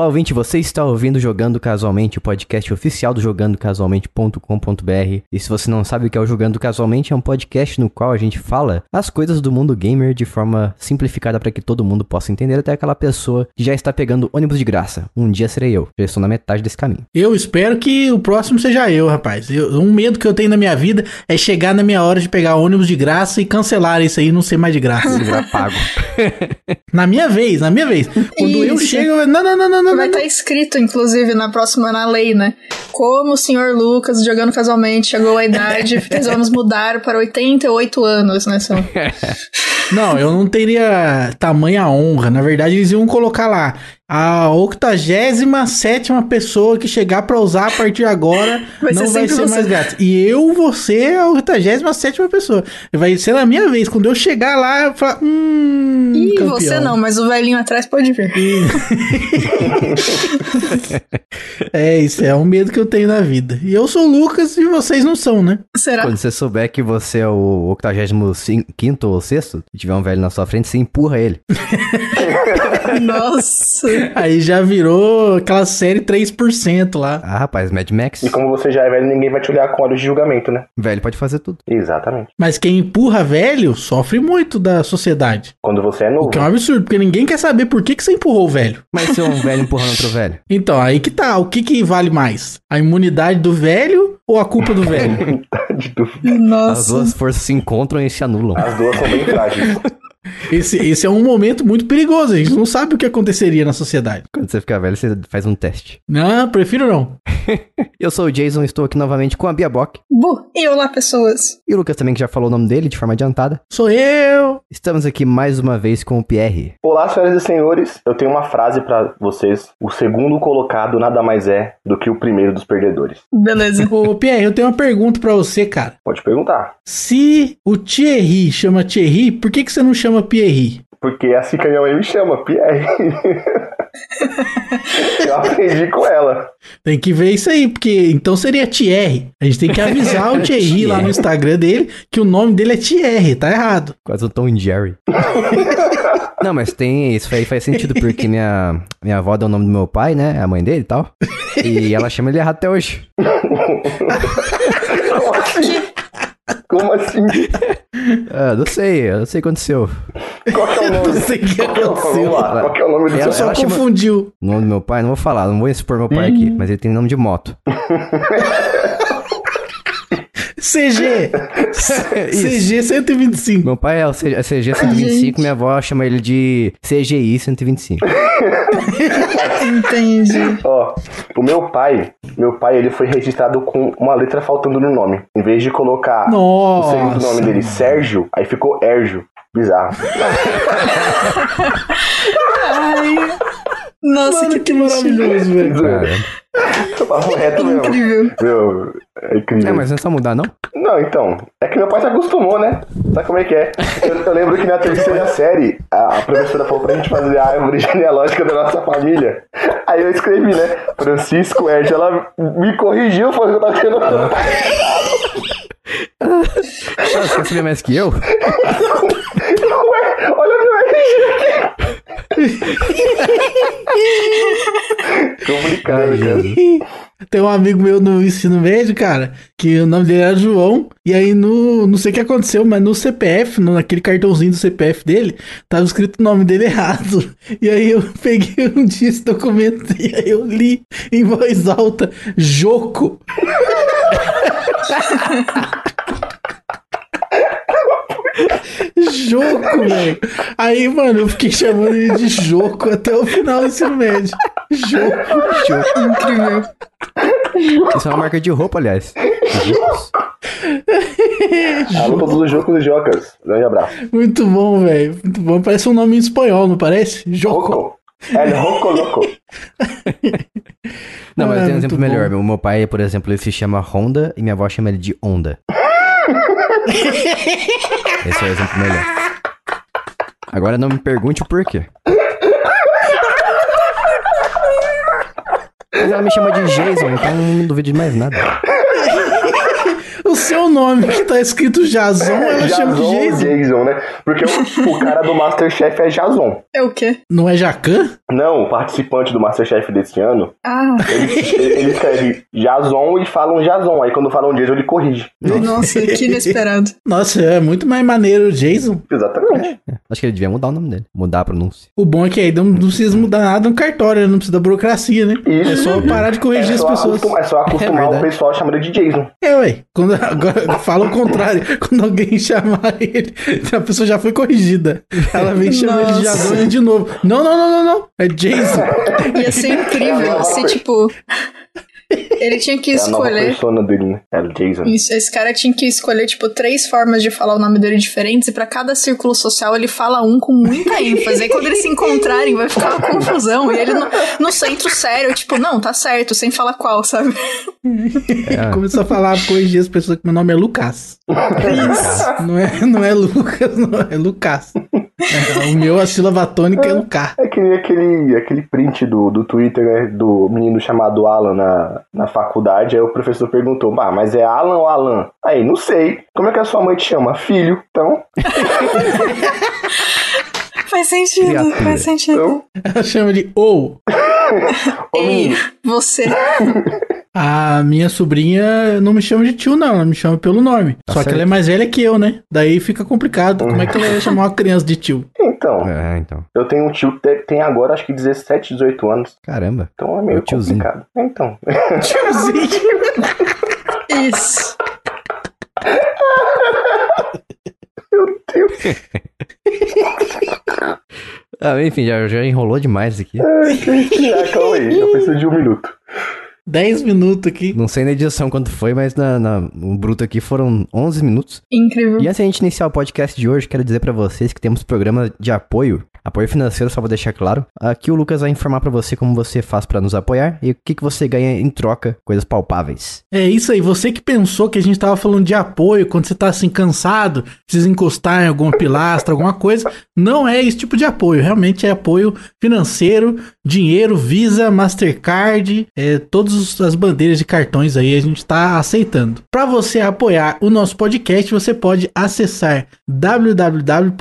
Olá, ouvinte, você está ouvindo Jogando Casualmente, o podcast oficial do jogandocasualmente.com.br. E se você não sabe o que é o Jogando Casualmente, é um podcast no qual a gente fala as coisas do mundo gamer de forma simplificada para que todo mundo possa entender, até aquela pessoa que já está pegando ônibus de graça. Um dia serei eu, já estou na metade desse caminho. Eu espero que o próximo seja eu, rapaz. Eu- um medo que eu tenho na minha vida é chegar na minha hora de pegar ônibus de graça e cancelar isso aí e não ser mais de graça. Pago. na minha vez, na minha vez. Quando eu Isso. chego, eu, não, não, não, não, não. Vai estar escrito, inclusive, na próxima na lei, né? Como o senhor Lucas, jogando casualmente, chegou à idade, resolvemos mudar para 88 anos, né? São... Não, eu não teria tamanha honra. Na verdade, eles iam colocar lá a 87 pessoa que chegar pra usar a partir de agora Vai não ser vai ser você. mais grátis. E eu vou ser a 87 pessoa. Vai ser na minha vez. Quando eu chegar lá, eu falar, hum. Ih, campeão. você não, mas o velhinho atrás pode vir. É, isso é um medo que eu tenho na vida. E eu sou o Lucas e vocês não são, né? Será? Quando você souber que você é o 85 ou 6 e tiver um velho na sua frente, você empurra ele. Nossa. Aí já virou aquela série 3% lá. Ah, rapaz, Mad Max. E como você já é velho, ninguém vai te olhar com olhos de julgamento, né? Velho pode fazer tudo. Exatamente. Mas quem empurra velho sofre muito da sociedade. Quando você é O novo. que é um absurdo, porque ninguém quer saber por que, que você empurrou o velho. Mas se é um velho empurrando outro velho? Então, aí que tá. O que, que vale mais? A imunidade do velho ou a culpa do velho? dúvida. As Nossa. duas forças se encontram e se anulam. As duas são bem frágeis. Esse, esse é um momento muito perigoso. A gente não sabe o que aconteceria na sociedade. Quando você ficar velho, você faz um teste. Não, prefiro não. Eu sou o Jason, estou aqui novamente com a Bia Bock. Bu. E olá, pessoas. E o Lucas também, que já falou o nome dele de forma adiantada. Sou eu. Estamos aqui mais uma vez com o Pierre. Olá, senhoras e senhores. Eu tenho uma frase pra vocês. O segundo colocado nada mais é do que o primeiro dos perdedores. Beleza. Ô, Pierre, eu tenho uma pergunta pra você, cara. Pode perguntar. Se o Thierry chama Thierry, por que, que você não chama Pierre? Porque é assim que a minha mãe me chama, Pierre. Eu aprendi com ela. Tem que ver isso aí, porque então seria Thierry. A gente tem que avisar o Thierry lá no Instagram dele que o nome dele é Thierry, tá errado. Quase o Tom e Jerry. Não, mas tem. Isso aí faz sentido, porque minha, minha avó dá o nome do meu pai, né? A mãe dele e tal. E ela chama ele errado até hoje. Como assim? Como assim? Ah, não sei, eu não sei o que aconteceu. Qual que é o nome? Não sei o que é aconteceu. Vamos lá. Qual que é o nome do Ela- seu chama- confundiu. O nome do meu pai, não vou falar, não vou expor meu pai aqui, mas ele tem nome de moto. CG. CG 125. Meu pai é o é CG 125, minha avó chama ele de CGI 125. Entendi. Ó, o meu pai, meu pai, ele foi registrado com uma letra faltando no nome. Em vez de colocar o segundo Nossa. nome dele, Sérgio, aí ficou Érgio. Bizarro. Ai. Nossa, Mano, que, que maravilhoso, velho. Cara, Papo reto mesmo. Incrível. Meu, é incrível. é, mas não é só mudar, não? Não, então. É que meu pai se acostumou, né? Sabe como é que é? Eu, eu lembro que na terceira série, a, a professora falou pra gente fazer a árvore genealógica da nossa família. Aí eu escrevi, né? Francisco Erd. Ela me corrigiu, falou que eu tava tendo. Ah, você saber mais que eu? Ué, olha meu RG aqui. Complicado, cara. Tem um amigo meu no ensino médio, cara, que o nome dele era João. E aí, no, não sei o que aconteceu, mas no CPF, no, naquele cartãozinho do CPF dele, tava escrito o nome dele errado. E aí eu peguei um dia esse documento e aí eu li em voz alta: Joco. Joco, velho. Aí, mano, eu fiquei chamando ele de Joco até o final do ensino médio. Joco. Incrível. Isso é uma marca de roupa, aliás. Alô, todos os jogos e jocas. Grande abraço. Muito bom, velho. Muito bom. Parece um nome em espanhol, não parece? Joco. Roco. El Roco Loco. Não, mas Ah, tem um exemplo bom. melhor. O meu pai, por exemplo, ele se chama Honda e minha avó chama ele de Onda. Esse é o exemplo melhor. Agora não me pergunte o porquê. Mas ela me chama de Jason, então não duvido de mais nada. O seu nome que tá escrito Jason, ela chama de Jason Jason. Jason, né? Porque o, o cara do Masterchef é Jason. É o quê? Não é Jacan? Não, o participante do Masterchef desse ano, Ah, ele, ele escreve Jason e falam Jason. Aí quando falam Jason, ele corrige. nossa, que inesperado. Nossa, é muito mais maneiro o Jason. Exatamente. Acho que ele devia mudar o nome dele. Mudar a pronúncia. O bom é que aí não, não precisa mudar nada no cartório, né? não precisa da burocracia, né? Isso. É só parar de corrigir É as pessoas. acostum- é só acostumar É o pessoal a chamar ele de Jason. É, ué. Quando, agora fala o contrário. Quando alguém chamar ele, a pessoa já foi corrigida. Ela vem chamar ele de. Jason de novo. Não, não, não, não, não. É Jason. Ia ser incrível se, tipo. Ele tinha que É a nova escolher. persona dele, né? É o Jason. Isso, esse cara tinha que escolher, tipo, três formas de falar o nome dele diferentes, e pra cada círculo social ele fala um com muita ênfase. Aí quando eles se encontrarem, vai ficar uma confusão. E ele no, no centro sério, tipo, não, tá certo, sem falar qual, sabe? É. Começou a falar, corrigir as pessoas que meu nome é Lucas. Não é, não é Lucas, não é Lucas. É, o meu, a sílaba tônica é Lucas. É que nem aquele, aquele print do, do Twitter, né? Do menino chamado Alan na, na faculdade. Aí o professor perguntou: Ah, mas é Alan ou Alan? Aí, não sei. Como é que a sua mãe te chama? Filho. Então, Faz sentido, Criatura. faz sentido. então Ela chama de ou. ô Ei, você. A minha sobrinha não me chama de tio, não. Ela me chama pelo nome. Tá Só que certo. ela é mais velha que eu, né? Daí fica complicado. Como é que ela ia chamar uma criança de tio? Então, É, então. eu tenho um tio que te- tem agora acho que 17, 18 anos. Caramba. Então é meio É complicado. Então. Tiozinho. Isso. Meu Deus. Ah, enfim, já, já enrolou demais aqui. Ah, calma aí, eu preciso de um minuto. 10 minutos aqui. Não sei na edição quanto foi, mas na, na- no bruto aqui foram 11 minutos. Incrível. E antes da gente iniciar o podcast de hoje, quero dizer pra vocês que temos programa de apoio, apoio financeiro, só vou deixar claro. Aqui o Lucas vai informar pra você como você faz pra nos apoiar e o que, que você ganha em troca, coisas palpáveis. É isso aí, você que pensou que a gente tava falando de apoio quando você tá assim cansado, precisa encostar em alguma pilastra, alguma coisa, não é esse tipo de apoio, realmente é apoio financeiro, dinheiro, Visa, Mastercard, é, todas as bandeiras de cartões aí a gente tá aceitando. Para você apoiar o nosso podcast, você pode acessar www.apoia.se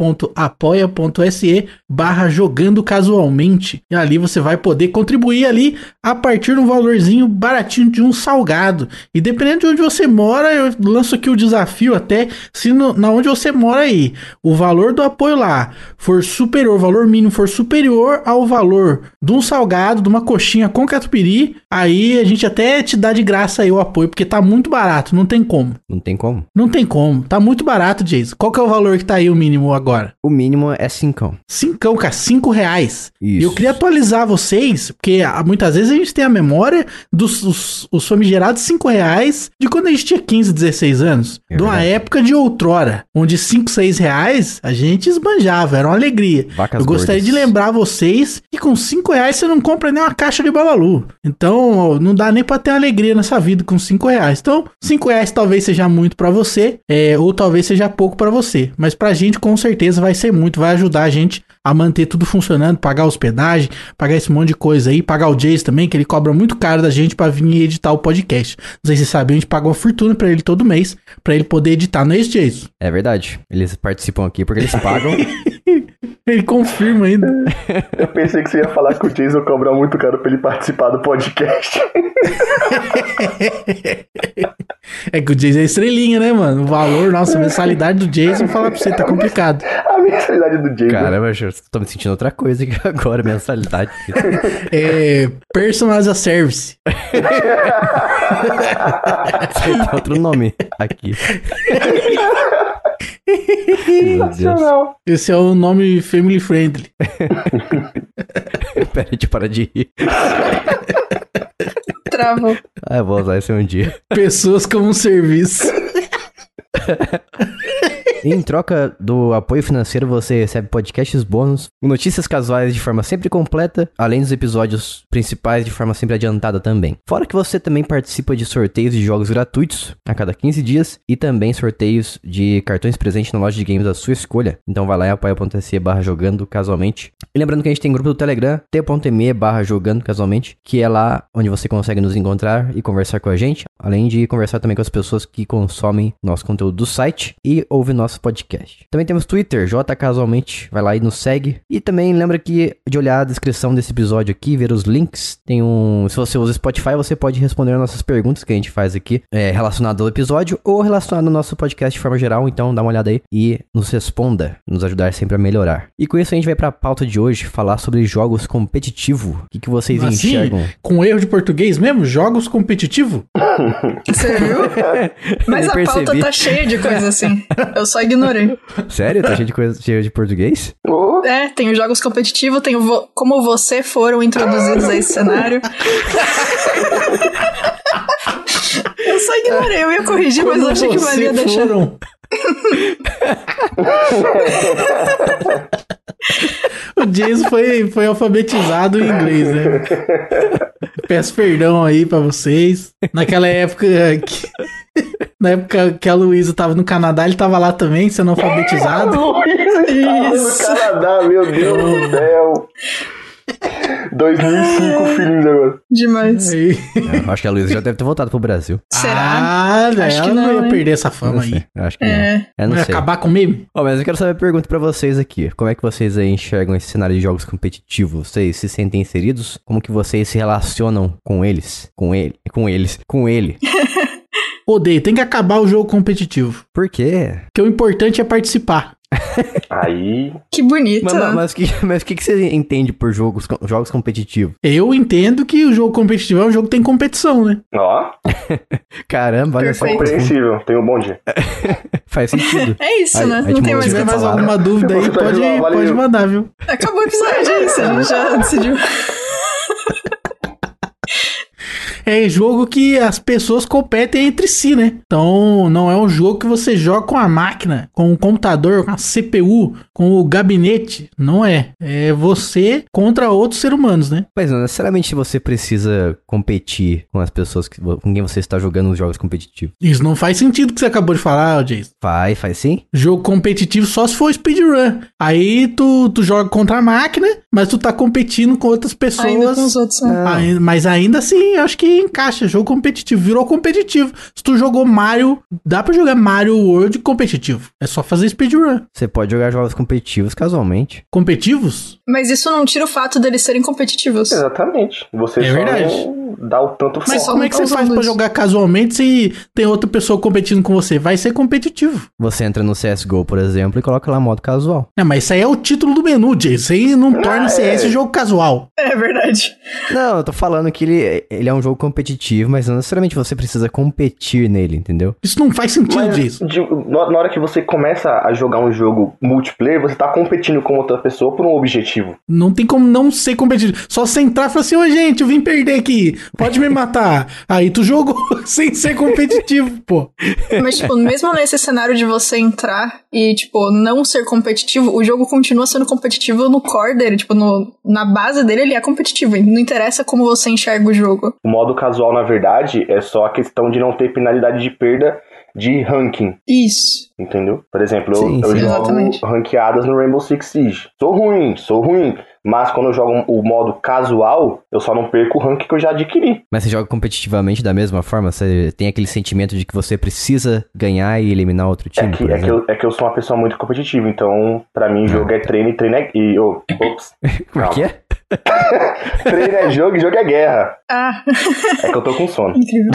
barra jogando casualmente e ali você vai poder contribuir ali a partir de um valorzinho baratinho de um salgado. E dependendo de onde você mora, eu lanço aqui o desafio até se no, na onde você mora aí, o valor do apoio lá for superior, o valor mínimo for superior ao valor de um salgado, de uma coxinha com catupiry, aí a gente até te dá de graça aí o apoio, porque tá muito barato, não tem como. Não tem como. Não tem como, tá muito barato, Jason. Qual que é o valor que tá aí o mínimo agora? O mínimo é 5. Cincão, cara, cinco reais. Isso. E eu queria atualizar vocês, porque ah, muitas vezes a gente tem a memória dos os, os famigerados cinco reais de quando a gente tinha 15, 16 anos. É de uma verdade. época de outrora, onde cinco, seis reais a gente esbanjava, era uma alegria. Vacas eu gostaria gordas. de lembrar vocês que com cinco reais você não compra nem uma caixa de babalu. Então, não dá nem pra ter alegria nessa vida com cinco reais. Então, cinco reais talvez seja muito pra você, é, ou talvez seja pouco pra você. Mas pra gente, com certeza, vai ser muito. Vai ajudar a gente a manter tudo funcionando, pagar hospedagem, pagar esse monte de coisa aí, pagar o Jace também, que ele cobra muito caro da gente pra vir editar o podcast. Não sei se vocês sabem, a gente paga uma fortuna pra ele todo mês, pra ele poder editar, não é isso, Jason? É verdade. Eles participam aqui porque eles pagam. Ele confirma ainda. Eu pensei que você ia falar que o Jason cobra muito caro pra ele participar do podcast. É que o Jason é estrelinha, né, mano? O valor, nossa, a mensalidade do Jason, falar pra você, tá complicado. A mensalidade do Jason. Caramba, eu tô me sentindo outra coisa aqui agora, mensalidade. É. A Service. Tem outro nome aqui. Sensacional. Esse é o nome family friendly. Pera, eu parar de rir. Travou. Ah, eu vou usar esse um dia. Pessoas como um serviço. Em troca do apoio financeiro, você recebe podcasts bônus, notícias casuais de forma sempre completa, além dos episódios principais de forma sempre adiantada também. Fora que você também participa de sorteios de jogos gratuitos a cada 15 dias e também sorteios de cartões presentes na loja de games da sua escolha. Então vai lá em apoia.se barra jogando casualmente. E lembrando que a gente tem grupo do Telegram, t.me barra jogando casualmente, que é lá onde você consegue nos encontrar e conversar com a gente, além de conversar também com as pessoas que consomem nosso conteúdo do site e ouvem nosso podcast. Também temos Twitter, J Casualmente, vai lá e nos segue. E também lembra que de olhar a descrição desse episódio aqui, ver os links, tem um... Se você usa Spotify, você pode responder nossas perguntas que a gente faz aqui, é, relacionado ao episódio ou relacionado ao nosso podcast de forma geral, então dá uma olhada aí e nos responda, nos ajudar sempre a melhorar. E com isso a gente vai pra pauta de hoje, falar sobre jogos competitivos. O que, que vocês Assim, enxergam? com erro de português mesmo? Jogos competitivos? Você viu? Mas a pauta tá cheia de coisa assim. Eu só ignorei. Sério? Tá cheio de coisa cheio de português? Ô, É, tem os jogos competitivos, tem o vo- como você foram introduzidos a esse cenário. Eu só ignorei, eu ia corrigir, mas eu achei que valia você deixar. o Jason foi, foi alfabetizado em inglês, né? Peço perdão aí pra vocês. Naquela época que. Na época que a Luísa tava no Canadá, ele tava lá também, sendo alfabetizado. Isso. tá no Canadá, meu Deus do céu. 2005, filhinhos agora. Demais. Eu acho que a Luísa já deve ter voltado pro Brasil. Será? Ah, Acho ela que não, não, ia hein? perder essa Não fama sei. aí. Eu acho que É. não. Eu não Vai sei. acabar com o meme? Ó, mas eu quero saber a pergunta pra vocês aqui. Como é que vocês aí enxergam esse cenário de jogos competitivos? Vocês se sentem inseridos? Como que vocês se relacionam com eles? Com ele? Com eles? Com ele? Odeio, tem que acabar o jogo competitivo. Por quê? Porque o importante é participar. Aí, Que bonito. Mas, mas, mas, que, mas o que, que você entende por jogos, jogos competitivos? Eu entendo que o jogo competitivo é um jogo que tem competição, né? ó, Caramba, olha só. Compreensível. Tenha um bom dia. Faz sentido. É isso, Aí- né? Não de tem mais Se tiver mais alguma dúvida aí, pode, pode mandar, viu? Acabou o episódio, é isso. A gente já decidiu. É jogo que as pessoas competem entre si, né? Então, não é um jogo que você joga com a máquina, com o computador, com a CPU, com o gabinete. Não é. É você contra outros seres humanos, né? Mas não necessariamente você precisa competir com as pessoas que, com quem você está jogando os jogos competitivos. Isso não faz sentido o que você acabou de falar, Jason. Faz, faz sim? Jogo competitivo só se for speedrun. Aí tu, tu joga contra a máquina, mas tu tá competindo com outras pessoas. Ainda com os outros, né? Ai- Mas ainda assim, acho que encaixa. Jogo competitivo. Virou competitivo. Se tu jogou Mario, dá pra jogar Mario World competitivo. É só fazer speedrun. Você pode jogar jogos competitivos casualmente. Competitivos? Mas isso não tira o fato deles serem competitivos. Exatamente. Você É só verdade. não dá o tanto Mas só como é que você faz pra jogar casualmente se tem outra pessoa competindo com você? Vai ser competitivo. Você entra no CSGO, por exemplo, e coloca lá modo casual. Não, mas isso aí é o título do menu, Jay. Isso aí não torna é. CS jogo casual. É verdade. Não, eu tô falando que ele, ele é um jogo competitivo, mas não necessariamente você precisa competir nele, entendeu? Isso não faz sentido, Mas Jason. de- na na hora que você começa a jogar um jogo multiplayer, você tá competindo com outra pessoa por um objetivo. Não tem como não ser competitivo. Só você entrar e falar assim, ô gente, eu vim perder aqui, pode me matar. Aí tu jogou sem ser competitivo, pô. Mas, tipo, mesmo nesse cenário de você entrar e, tipo, não ser competitivo, o jogo continua sendo competitivo no core dele. Tipo, no, na base dele ele é competitivo. Não interessa como você enxerga o jogo. O modo casual, na verdade, é só a questão de não ter penalidade de perda de ranking. Isso. Entendeu? Por exemplo, eu, Sim, eu sim. jogo Exatamente. ranqueadas no Rainbow Six Siege. Sou ruim, sou ruim. Mas quando eu jogo o modo casual, eu só não perco o rank que eu já adquiri. Mas você joga competitivamente da mesma forma? Você tem aquele sentimento de que você precisa ganhar e eliminar outro É time, que, por é, que eu, é que eu sou uma pessoa muito competitiva, então pra mim jogo é treino e treino é. E, oh, ops. Como é que é? treino é jogo e jogo é guerra. Ah, É que eu tô com sono. incrível.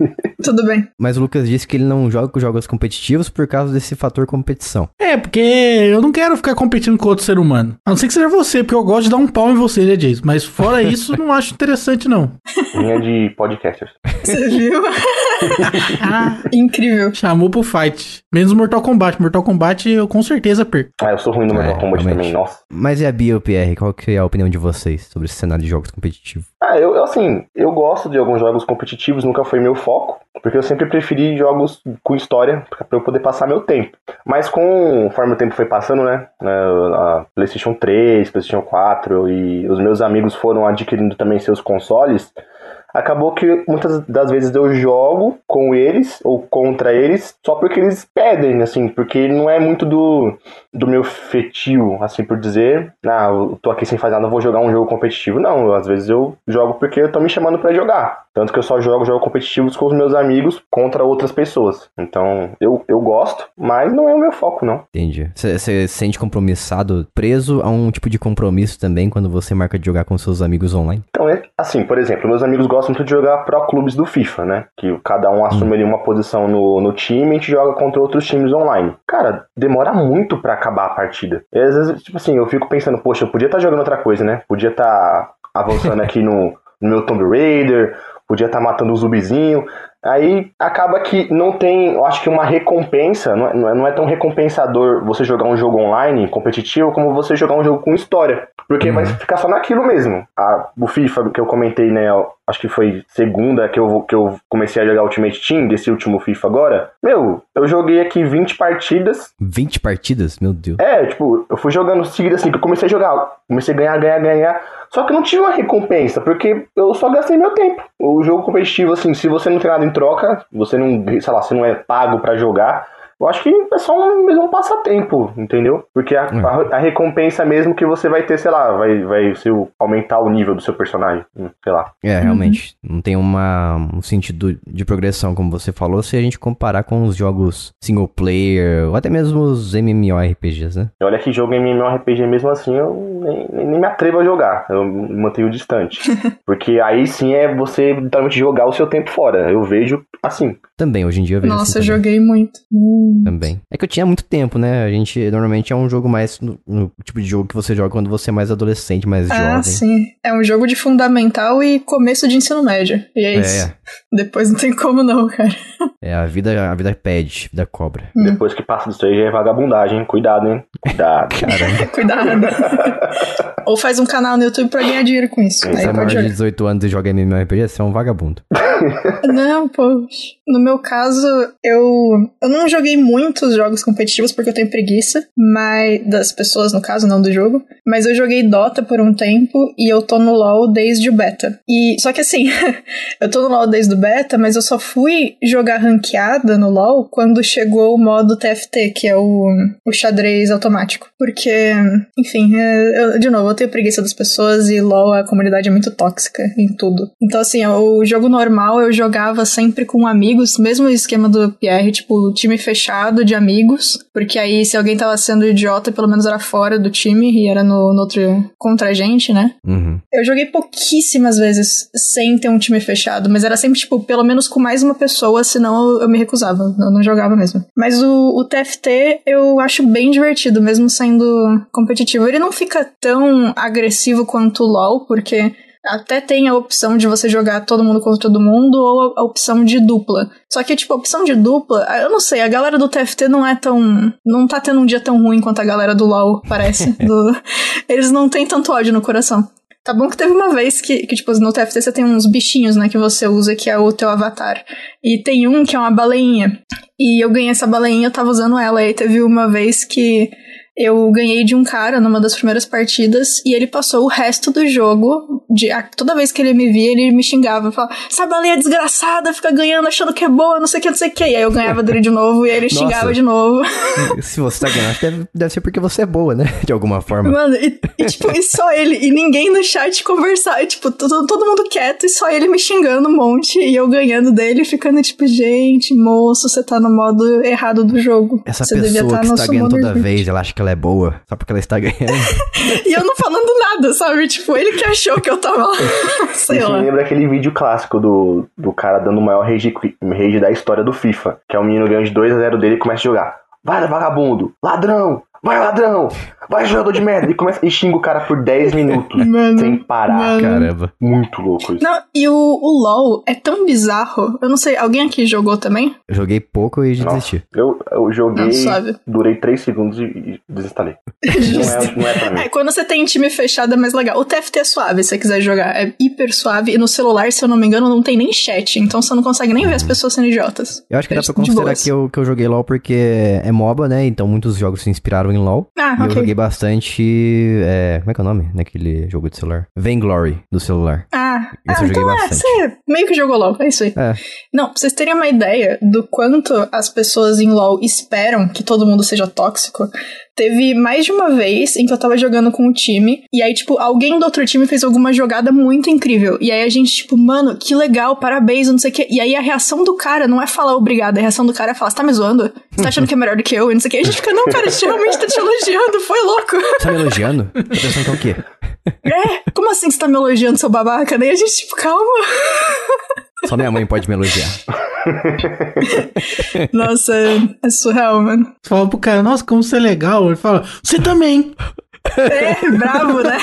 Tudo bem. Mas o Lucas disse que ele não joga com jogos competitivos por causa desse fator competição. É, porque eu não quero ficar competindo com outro ser humano. A não ser que seja você, porque eu gosto de dar um pau em você, né, Jason? Mas fora isso, não acho interessante, não. Linha de podcasters. Você viu? Ah, Incrível. chamou pro fight. Menos Mortal Kombat. Mortal Kombat eu com certeza perco. Ah, eu sou ruim no É, Mortal Kombat realmente. também, nossa. Mas e a Bia o PR, qual que é a opinião de vocês sobre esse cenário de jogos competitivos? Ah, eu, eu, assim, eu gosto de alguns jogos competitivos, nunca foi meu foco, porque eu sempre preferi jogos com história pra eu poder passar meu tempo. Mas conforme o tempo foi passando, né, né, a PlayStation 3, PlayStation 4 e os meus amigos foram adquirindo também seus consoles, acabou que muitas das vezes eu jogo com eles ou contra eles só porque eles pedem, assim, porque não é muito do, do meu fetio, assim por dizer, ah, eu tô aqui sem fazer nada, vou jogar um jogo competitivo. Não, às vezes eu jogo porque estão me chamando pra jogar. Tanto que eu só jogo jogos competitivos com os meus amigos contra outras pessoas. Então, eu, eu gosto, mas não é o meu foco, não. Entendi. Você se sente compromissado, preso a um tipo de compromisso também quando você marca de jogar com seus amigos online? Então, é assim, por exemplo, meus amigos gostam muito de jogar pro clubes do FIFA, né? Que cada um assume ali uma posição no, no time e a gente joga contra outros times online. Cara, demora muito pra acabar a partida. E às vezes, tipo assim, eu fico pensando, poxa, eu podia estar jogando outra coisa, né? Podia estar avançando aqui no, no meu Tomb Raider, podia estar matando um zumbizinho. Aí acaba que não tem, eu acho que uma recompensa, não é, não é- não é tão recompensador você jogar um jogo online competitivo como você jogar um jogo com história. Porque vai ficar só naquilo mesmo. A, o FIFA que eu comentei, né? Acho que foi segunda que eu, que eu comecei a jogar Ultimate Team, desse último FIFA agora. Meu, eu joguei aqui 20 partidas. 20 partidas? Meu Deus. É, tipo, eu fui jogando seguida assim, que eu comecei a jogar. Comecei a ganhar, ganhar, ganhar. Só que não tive uma recompensa, porque eu só gastei meu tempo. O jogo competitivo, assim, se você não tem nada em troca, você não, sei lá, você não é pago pra jogar, eu acho que é só um, mesmo um passatempo, entendeu? Porque a, Hum. a- a recompensa mesmo que você vai ter, sei lá, vai, vai ser o- aumentar o nível do seu personagem. Sei lá. É, realmente. Não tem uma, um sentido de progressão, como você falou, se a gente comparar com os jogos single player, ou até mesmo os MMORPGs, né? Olha que jogo MMORPG mesmo assim, eu nem, nem- nem me atrevo a jogar. Eu mantenho distante. Porque aí sim é você literalmente jogar o seu tempo fora. Eu vejo assim. Também, hoje em dia eu vejo Nossa, assim eu joguei muito. Hum. Também. É que eu tinha muito tempo, né? A gente, normalmente é um jogo mais, no, no tipo de jogo que você joga quando você é mais adolescente, mais Ah, jovem. sim. É um jogo de fundamental e começo de ensino médio. E é isso. Depois não tem como não, cara. É, a vida, a vida pede, a vida cobra. Hum. Depois que passa disso aí já é vagabundagem, hein? Cuidado, hein? Cuidado. Cuidado. Ou faz um canal no YouTube pra ganhar dinheiro com isso. Aí Você é maior de olhar. 18 anos e joga MMORPG, você é um vagabundo. Não, poxa. No meu caso, eu, eu não joguei muitos jogos competitivos porque eu tenho preguiça, mas das pessoas, no caso, não do jogo. Mas eu joguei Dota por um tempo e eu tô no LoL desde o beta. E só que assim, eu tô no LoL desde o beta, mas eu só fui jogar ranqueada no LoL quando chegou o modo TFT, que é o, o xadrez automático. Porque, enfim, é, eu- de novo, eu tenho preguiça das pessoas e LoL, a comunidade é muito tóxica em tudo. Então, assim, o jogo normal eu jogava sempre com amigos, mesmo esquema do Pierre, tipo, time fechado de amigos, porque aí se alguém tava sendo idiota, pelo menos era fora do time e era no, no outro contra a gente, né? Uhum. Eu joguei pouquíssimas vezes sem ter um time fechado, mas era sempre, tipo, pelo menos com mais uma pessoa, senão eu, eu me recusava, eu não jogava mesmo. Mas o, o TFT eu acho bem divertido, mesmo sendo competitivo. Ele não fica tão agressivo quanto o LoL, porque até tem a opção de você jogar todo mundo contra todo mundo ou a, opção de dupla. Só que, tipo, a opção de dupla, ah, eu não sei, a galera do TFT não é tão. Não tá tendo um dia tão ruim quanto a galera do LoL, parece. Do- eles não têm tanto ódio no coração. Tá bom que teve uma vez que, que, tipo, no TFT você tem uns bichinhos, né, que você usa, que é o teu avatar. E tem um que é uma baleinha. E eu ganhei essa baleinha, eu tava usando ela. E teve uma vez que eu ganhei de um cara numa das primeiras partidas e ele passou o resto do jogo. De, a- toda vez que ele me via, ele me xingava. Falava, essa baleia desgraçada, fica ganhando achando que é boa, não sei o que, não sei o que. E aí eu ganhava dele de novo e aí ele Nossa. xingava de novo. Se você tá ganhando, acho que deve, deve ser porque você é boa, né? De alguma forma. Mano, e, e, tipo, e só ele, e ninguém no chat conversar, e, tipo, todo, todo mundo quieto e só ele me xingando um monte e eu ganhando dele, ficando tipo, gente, moço, você tá no modo errado do jogo. Essa você devia pessoa tá que no está ganhando toda Rift." vez, ela acha que ela é boa, só porque ela está ganhando. E eu não falando nada, sabe? Tipo, ele que achou que eu tava lá. Sei Isso me lá. lembra aquele vídeo clássico do, do cara dando o maior rage, rage da história do FIFA. Que é o menino ganhando de 2 a 0 dele e começa a jogar. Vai, vagabundo! Ladrão! Vai, ladrão! Vai jogador de merda, e começa e xinga o cara por 10 minutos, Mano, sem parar. mano. Caramba. Muito louco isso. Não, e o, o LoL é tão bizarro. Eu não sei, alguém aqui jogou também? Eu joguei pouco e desisti. eu, eu joguei, Não, suave. durei 3 segundos e, e desinstalei. Não é, não é pra mim. É, quando você tem time fechado é mais legal. O TFT é suave se você quiser jogar. É hiper suave. E no celular, se eu não me engano, não tem nem chat. Então você não consegue nem ver as pessoas sendo idiotas. Eu acho que É dá pra de considerar que eu, que eu joguei LoL porque é MOBA, né? Então muitos jogos se inspiraram em LoL. Ah, E eu joguei bastante. é, como é que é o nome naquele jogo de celular? Vainglory do celular. Ah, Esse ah eu joguei então é, bastante. você meio que jogou LOL, é isso aí. É. Não, pra vocês terem uma ideia do quanto as pessoas em LoL esperam que todo mundo seja tóxico, teve mais de uma vez em que eu tava jogando com um time, e aí, tipo, alguém do outro time fez alguma jogada muito incrível. E aí a gente, tipo, mano, que legal, parabéns, não sei o quê. E aí a reação do cara não é falar obrigado, a reação do cara é falar, você tá me zoando? Você tá achando que é melhor do que eu? E não sei o quê. E a gente fica, não, cara, a gente realmente tá te elogiando, foi louco. Você tá me elogiando? Tá pensando que é o quê? É, como assim você tá me elogiando, seu babaca? Daí a gente, tipo, calma. Só minha mãe pode me elogiar. Nossa, é surreal, mano. Você fala pro cara, nossa, como você é legal. Ele fala, você também. É, bravo, né?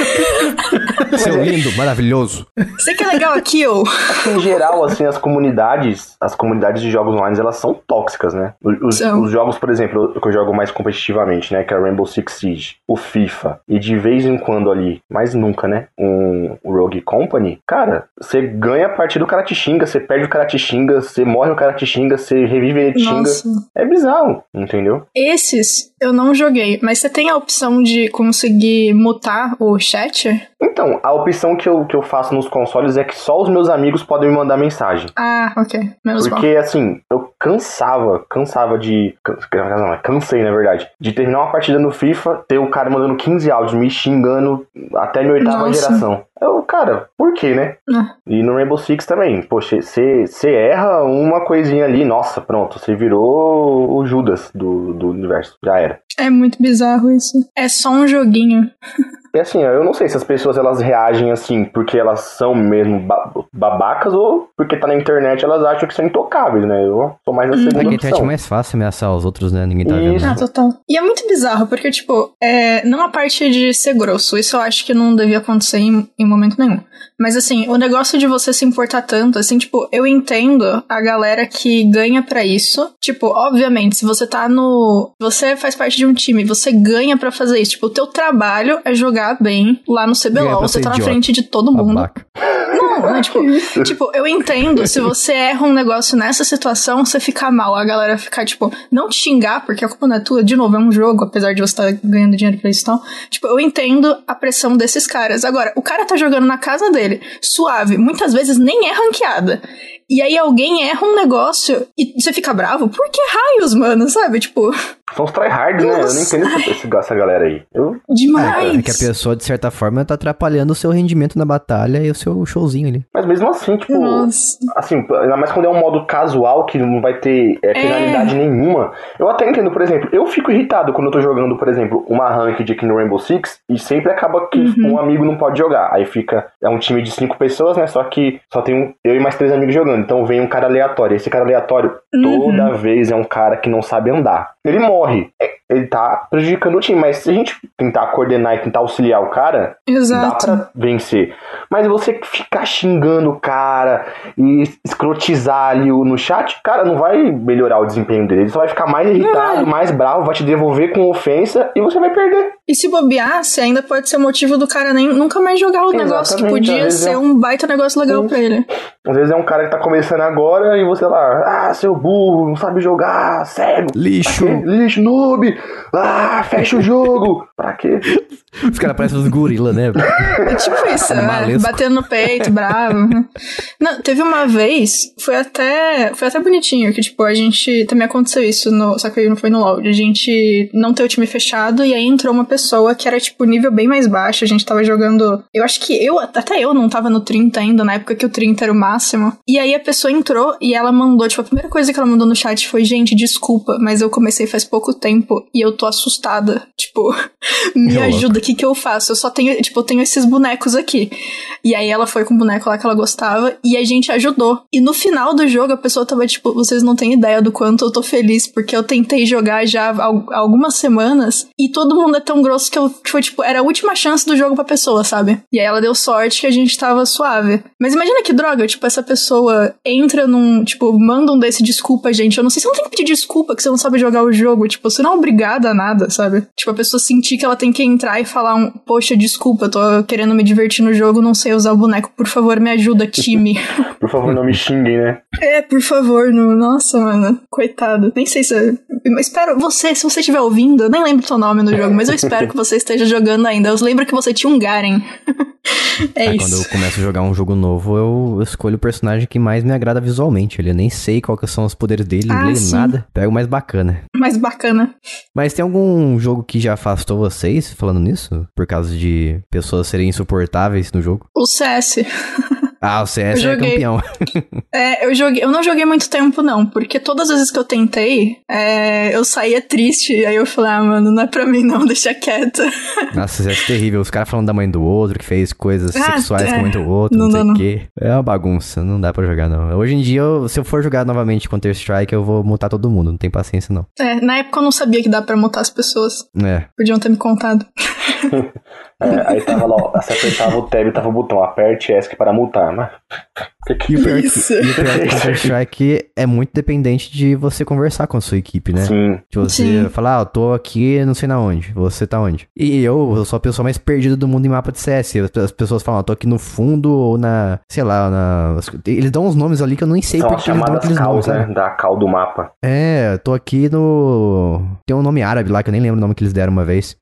Seu lindo, maravilhoso. Você que é legal aqui, ô. em geral, assim, as comunidades, as comunidades de jogos online, elas são tóxicas, né? Os, São. os jogos, por exemplo, que eu jogo mais competitivamente, né? Que é Rainbow Six Siege, o FIFA, e de vez em quando ali, mas nunca, né? Um Rogue Company, cara, você ganha a partida, o cara te xinga, você perde o cara te xinga, você morre, o cara te xinga, você revive, ele te xinga. É bizarro, entendeu? Esses eu não joguei, mas você tem a opção de conseguir mutar o chat? Então, a opção que eu, que eu faço nos consoles é que só os meus amigos podem me mandar mensagem. Ah, ok. Menos. Porque, assim, eu cansava, cansava de. Não, é cansei, na verdade. De terminar uma partida no FIFA, ter o cara mandando 15 áudios, me xingando até minha oitava geração. Eu, cara, por quê, né? Ah. E no Rainbow Six também. Poxa, você erra uma coisinha ali, nossa, pronto, você virou o Judas do, do universo. Já era. É muito bizarro isso. É só um joguinho. E assim, eu não sei se as pessoas elas reagem assim porque elas são mesmo ba- babacas ou porque tá na internet elas acham que são intocáveis, né? Eu sou mais na Hum. segunda É que a internet é mais fácil ameaçar os outros, né? Ninguém tá vendo. Ah, total. E é muito bizarro, porque, tipo, é, não a parte de ser grosso, isso eu acho que não devia acontecer em, em momento nenhum. Mas, assim, o negócio de você se importar tanto, assim, tipo, eu entendo a galera que ganha pra isso. Tipo, obviamente, se você tá no. Você faz parte de um time, você ganha pra fazer isso. Tipo, o teu trabalho é jogar bem lá no CBLOL, você tá na idiota. frente de todo mundo. Babaca. Não, né, tipo, tipo, eu entendo se você erra um negócio nessa situação, você ficar mal, a galera ficar, tipo, não te xingar, porque a culpa não é tua, de novo, é um jogo, apesar de você estar ganhando dinheiro pra isso e tal. Tipo, eu entendo a pressão desses caras. Agora, o cara tá jogando na casa dele, suave, muitas vezes nem é ranqueada. E aí alguém erra um negócio e você fica bravo? Por que raios, mano? Sabe? Tipo, São os tryhards, né? Eu não Nossa. entendo essa, esse- essa galera aí. Eu, demais. É que a pessoa, de certa forma, tá atrapalhando o seu rendimento na batalha e o seu showzinho ali. mas mesmo assim, tipo, Nossa. assim, ainda mais quando é um modo casual que não vai ter é, finalidade nenhuma. Eu até entendo, por exemplo, eu fico irritado quando eu tô jogando, por exemplo, uma ranked aqui no Rainbow Six e sempre acaba que Uhum. um amigo não pode jogar. Aí fica, é um time de cinco pessoas, né? Só que só tem um, eu e mais três amigos jogando. Então vem um cara aleatório. Esse cara aleatório Uhum. toda vez é um cara que não sabe andar. Ele morre. É, Ele tá prejudicando o time, mas se a gente tentar coordenar e tentar auxiliar o cara, Exato. Dá pra vencer. Mas você ficar xingando o cara e escrotizar ali no chat, cara, não vai melhorar o desempenho dele. Ele só vai ficar mais irritado, mais bravo, vai te devolver com ofensa e você vai perder. E se bobear, se ainda pode ser o motivo do cara nem nunca mais jogar o negócio que Exatamente, podia ser é- um baita negócio legal Sim. pra ele. Às vezes é um cara que tá começando agora e você lá, ah, seu burro, não sabe jogar, cego. Lixo! Lixo, noob! Ah, fecha o jogo! pra quê? Os caras parecem uns gorila, né? É tipo isso, né? Batendo no peito, bravo. Não, teve uma vez, foi até, foi até bonitinho, que tipo, a gente, também aconteceu isso, no, só que aí não foi no LoL, a gente não ter o time fechado, e aí entrou uma pessoa que era tipo nível bem mais baixo, a gente tava jogando, eu acho que eu, até eu não tava no 30 ainda, na época que o 30 era o máximo, e aí a pessoa entrou e ela mandou, tipo, a primeira coisa que ela mandou no chat foi, gente, desculpa, mas eu comecei faz pouco tempo e eu tô assustada, tipo, me ajuda, o que que eu faço? Eu só tenho, tipo, eu tenho esses bonecos aqui. E aí ela foi com o boneco lá que ela gostava e a gente ajudou. E no final do jogo a pessoa tava tipo, vocês não têm ideia do quanto eu tô feliz, porque eu tentei jogar já há al- algumas semanas e todo mundo é tão grosso que eu foi tipo, era a última chance do jogo pra pessoa, sabe? E aí ela deu sorte que a gente tava suave. Mas imagina que droga, tipo, essa pessoa entra num, tipo, manda um desse desculpa, gente. Eu não sei se não tem que pedir desculpa que você não sabe jogar o jogo, tipo, você não é obrigada a nada, sabe? Tipo, a pessoa sentir que ela tem que entrar e falar um, poxa, desculpa, tô querendo me divertir no jogo, não sei usar o boneco, por favor, me ajuda, time. Por favor, não me xinguem, né? é, por favor, no... nossa, mano, coitado. Nem sei se eu espero você, se você estiver ouvindo, eu nem lembro seu nome no jogo, mas eu espero que você esteja jogando ainda. Eu lembro que você tinha um Garen. é Ah, isso. Quando eu começo a jogar um jogo novo, eu escolho o personagem que mais me agrada visualmente. Eu nem sei quais que são os poderes dele, Ah, não leio sim. nada. Pego o mais bacana. Mais bacana. Mas tem algum jogo que já afastou vocês, falando nisso? Por causa de pessoas serem insuportáveis no jogo? O CS. Ah, o CS Eu é joguei. campeão. É, eu joguei, eu não joguei muito tempo, não, porque todas as vezes que eu tentei, é, eu saía triste, aí eu falei, ah, mano, não é pra mim não, deixa quieta. Nossa, CS é terrível. Os caras falando da mãe do outro, que fez coisas Ah, sexuais é. com a mãe do outro, Não não, sei não. o quê. É uma bagunça, não dá pra jogar, não. Hoje em dia, eu- se eu for jogar novamente Counter-Strike, eu vou mutar todo mundo. Não tem paciência, não. É, na época eu não sabia que dá pra mutar as pessoas. É. Podiam ter me contado. É, aí tava lá, ó, você apertava o tab e tava o botão, aperte ESC para multar. Que- E o pior, que, Isso. e o pior que Counter-Strike é muito dependente de você conversar com a sua equipe, né? Sim. De você Sim. falar, ah, eu tô aqui não sei na onde, você tá onde? E eu, eu sou a pessoa mais perdida do mundo em mapa de CS. As, as pessoas falam, ah, eu tô aqui no fundo ou na, sei lá, na... Eles dão uns nomes ali que eu nem sei São porque eles dão aqueles nomes, sabe? né? Da cal do mapa. É, eu tô aqui no... Tem um nome árabe lá que eu nem lembro o nome que eles deram uma vez.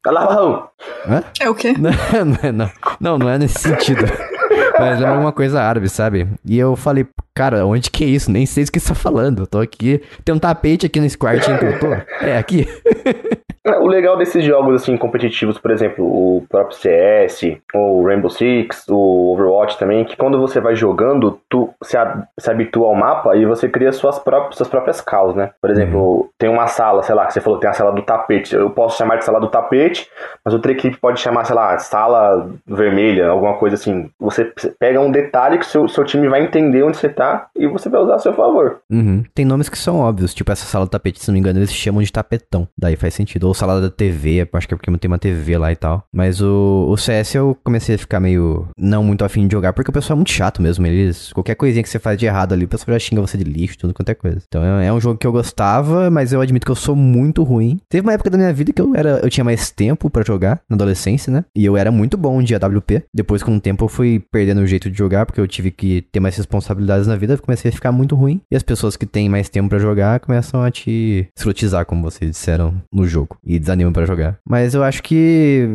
Alabão! É o quê? Não, não é, não. Não, não é nesse sentido. Mas lembra alguma coisa árabe, sabe? E eu falei, cara, onde que é isso? Nem sei o que você tá falando. Eu tô aqui. Tem um tapete aqui nesse quartinho que eu tô. É, aqui. É, O legal desses jogos assim competitivos, por exemplo, o próprio CS, o Rainbow Six, o Overwatch também, que quando você vai jogando, tu se, se habitua ao mapa e você cria suas próprias, suas próprias causas, né? Por exemplo, tem uma sala, sei lá, que você falou, tem a sala do tapete. Eu posso chamar de sala do tapete, mas outra equipe pode chamar, sei lá, sala vermelha, alguma coisa assim. Você pega um detalhe que o seu, seu time vai entender onde você tá e você vai usar a seu favor. Uhum. Tem nomes que são óbvios, tipo essa sala do tapete, se não me engano, eles chamam de tapetão. Daí faz sentido. Ou da TV, acho que é porque tem uma TV lá e tal. Mas o, o CS eu comecei a ficar meio não muito afim de jogar, porque o pessoal é muito chato mesmo. Eles. Qualquer coisinha que você faz de errado ali, o pessoal já xinga você de lixo, tudo quanto é coisa. Então é, é um jogo que eu gostava, mas eu admito que eu sou muito ruim. Teve uma época da minha vida que eu era. Eu tinha mais tempo pra jogar, na adolescência, né? E eu era muito bom de AWP. Depois, com o tempo, eu fui perdendo o jeito de jogar, porque eu tive que ter mais responsabilidades na vida. Comecei a ficar muito ruim. E as pessoas que têm mais tempo pra jogar começam a te escrotizar, como vocês disseram no jogo. E desanimam pra jogar. Mas eu acho que,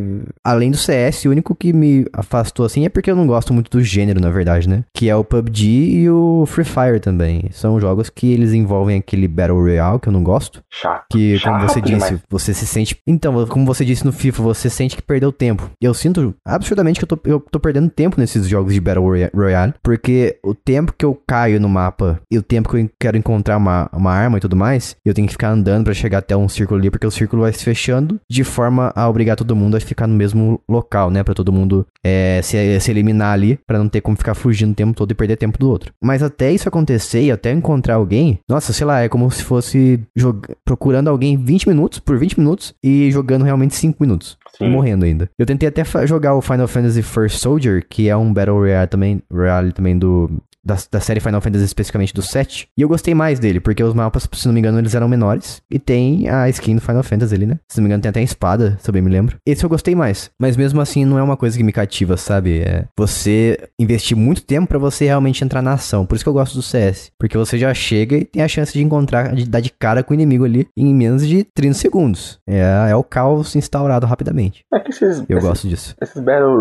além do CS, o único que me afastou assim é porque eu não gosto muito do gênero, na verdade, né? Que é o PUBG e o Free Fire também. São jogos que eles envolvem aquele Battle Royale que eu não gosto. Chato. Que, como Chato você disse, demais. você se sente. Então, como você disse no FIFA, você sente que perdeu tempo. E eu sinto absurdamente que eu tô, eu tô perdendo tempo nesses jogos de Battle Roya- Royale. Porque o tempo que eu caio no mapa e o tempo que eu quero encontrar uma, uma arma e tudo mais, eu tenho que ficar andando pra chegar até um círculo ali, porque o círculo vai se fechando de forma a obrigar todo mundo a ficar no mesmo local, né? Pra todo mundo é, se, se eliminar ali, pra não ter como ficar fugindo o tempo todo e perder tempo do outro. Mas até isso acontecer e até encontrar alguém, nossa, sei lá, é como se fosse procurando alguém 20 minutos por 20 minutos e jogando realmente 5 minutos. E Sim. morrendo ainda. Eu tentei até jogar o Final Fantasy First Soldier, que é um Battle Royale também, Royale também do. Da, da série Final Fantasy, especificamente do 7. E eu gostei mais dele, porque os mapas, se não me engano, eles eram menores. E tem a skin do Final Fantasy ali, né? Se não me engano, tem até a espada, se eu bem me lembro. Esse eu gostei mais. Mas mesmo assim, não é uma coisa que me cativa, sabe? É você investir muito tempo pra você realmente entrar na ação. Por isso que eu gosto do CS. Porque você já chega e tem a chance de encontrar, de dar de cara com o inimigo ali em menos de 30 segundos. É, é o caos instaurado rapidamente. É que esses, Eu esses, gosto disso. esses Battle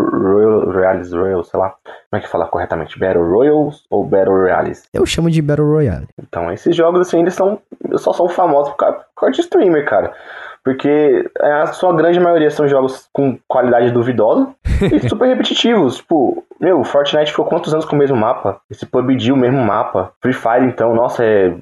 Royale, Royals, sei lá, como é que fala corretamente? Battle Royals ou Battle Royales? Eu chamo de Battle Royale. Então, esses jogos, assim, eles são, só são famosos por causa, por causa de streamer, cara. Porque é, a sua grande maioria são jogos com qualidade duvidosa e super repetitivos. Tipo, meu, Fortnite ficou quantos anos com o mesmo mapa? Esse PUBG, o mesmo mapa. Free Fire, então, nossa, é.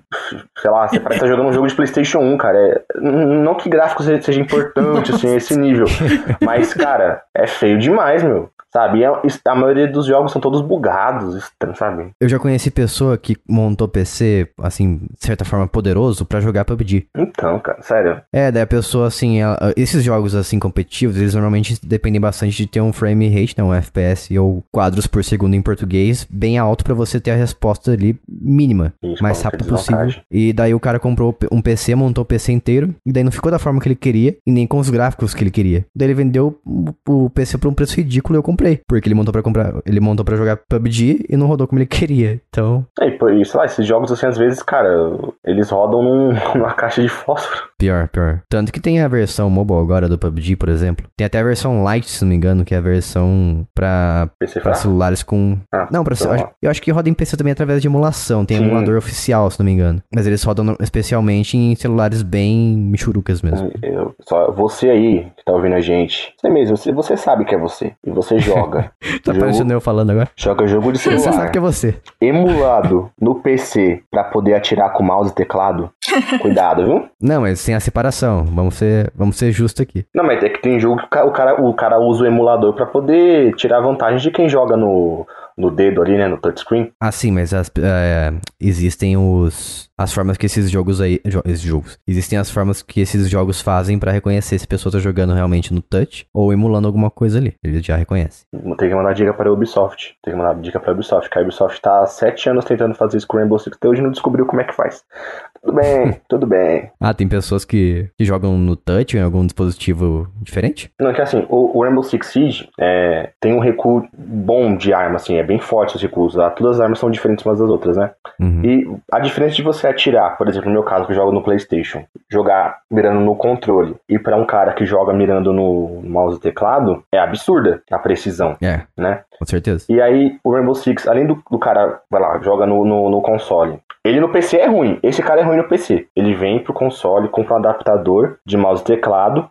Sei lá, você parece estar jogando um jogo de PlayStation 1, cara. É, não que gráfico se- seja importante, assim, esse nível. Mas, cara, é feio demais, meu. Sabe? A, a maioria dos jogos são todos bugados, sabe? Eu já conheci pessoa que montou PC, assim, de certa forma poderoso pra jogar PUBG. Então, cara, sério. É, daí a pessoa, assim, ela- esses jogos, assim, competitivos, eles normalmente dependem bastante de ter um frame rate, né, um FPS ou quadros por segundo em português, bem alto pra você ter a resposta ali mínima, Isso, mais rápido possível. E daí o cara comprou um PC, montou o PC inteiro, e daí não ficou da forma que ele queria, e nem com os gráficos que ele queria. Daí ele vendeu o o PC por um preço ridículo e eu comprei, porque ele montou pra comprar, ele montou para jogar PUBG e não rodou como ele queria. Então, É, e, sei lá, esses jogos assim, às vezes, cara, eles rodam num- numa caixa de fósforo. Pior, pior. Tanto que tem a versão mobile agora do PUBG, por exemplo. Tem até a versão Lite, se não me engano, que é a versão pra, PC pra celulares com. Ah, não, pra, então, eu, acho, eu acho que roda em PC também através de emulação. Tem Sim. emulador oficial, se não me engano. Mas eles rodam especialmente em celulares bem michurucas mesmo. Eu- só, você aí que tá ouvindo a gente, você mesmo, você, você sabe que é você. E você joga. Tá jogo, parecendo eu falando agora? joga jogo de Você sabe celular que é você. emulado no PC pra poder atirar com mouse e teclado. Cuidado, viu? Não, mas sem a separação. Vamos ser, vamos ser justos aqui. Não, mas é que tem jogo que o ca- o cara, o cara usa o emulador pra poder tirar vantagem de quem joga no, no dedo ali, né? No touchscreen. Ah, sim, mas as- é, existem os as formas que esses jogos aí, jo- esses jogos, existem as formas que esses jogos fazem pra reconhecer se a pessoa tá jogando realmente no touch ou emulando alguma coisa ali. Eles já reconhecem. Tem que mandar dica para a Ubisoft. Tem que mandar dica para a Ubisoft, que a Ubisoft tá há sete anos tentando fazer isso com Rainbow Six até hoje não descobriu como é que faz. Tudo bem, tudo bem. Ah, tem pessoas que, que jogam no touch ou em algum dispositivo diferente? Não, que assim, o, o Rainbow Six Siege é, tem um recuo bom de arma, assim, é bem forte os recuos. tá? Todas as armas são diferentes umas das outras, né? Uhum. E a diferença de você atirar, por exemplo, no meu caso, que eu jogo no PlayStation, jogar mirando no controle e pra um cara que joga mirando no mouse e teclado, é absurda a precisão, É, né? com certeza. E aí, o Rainbow Six, além do, do cara, vai lá, joga no, no, no console. Ele no PC é ruim. Esse cara é ruim no PC. Ele vem pro console, compra um adaptador de mouse e teclado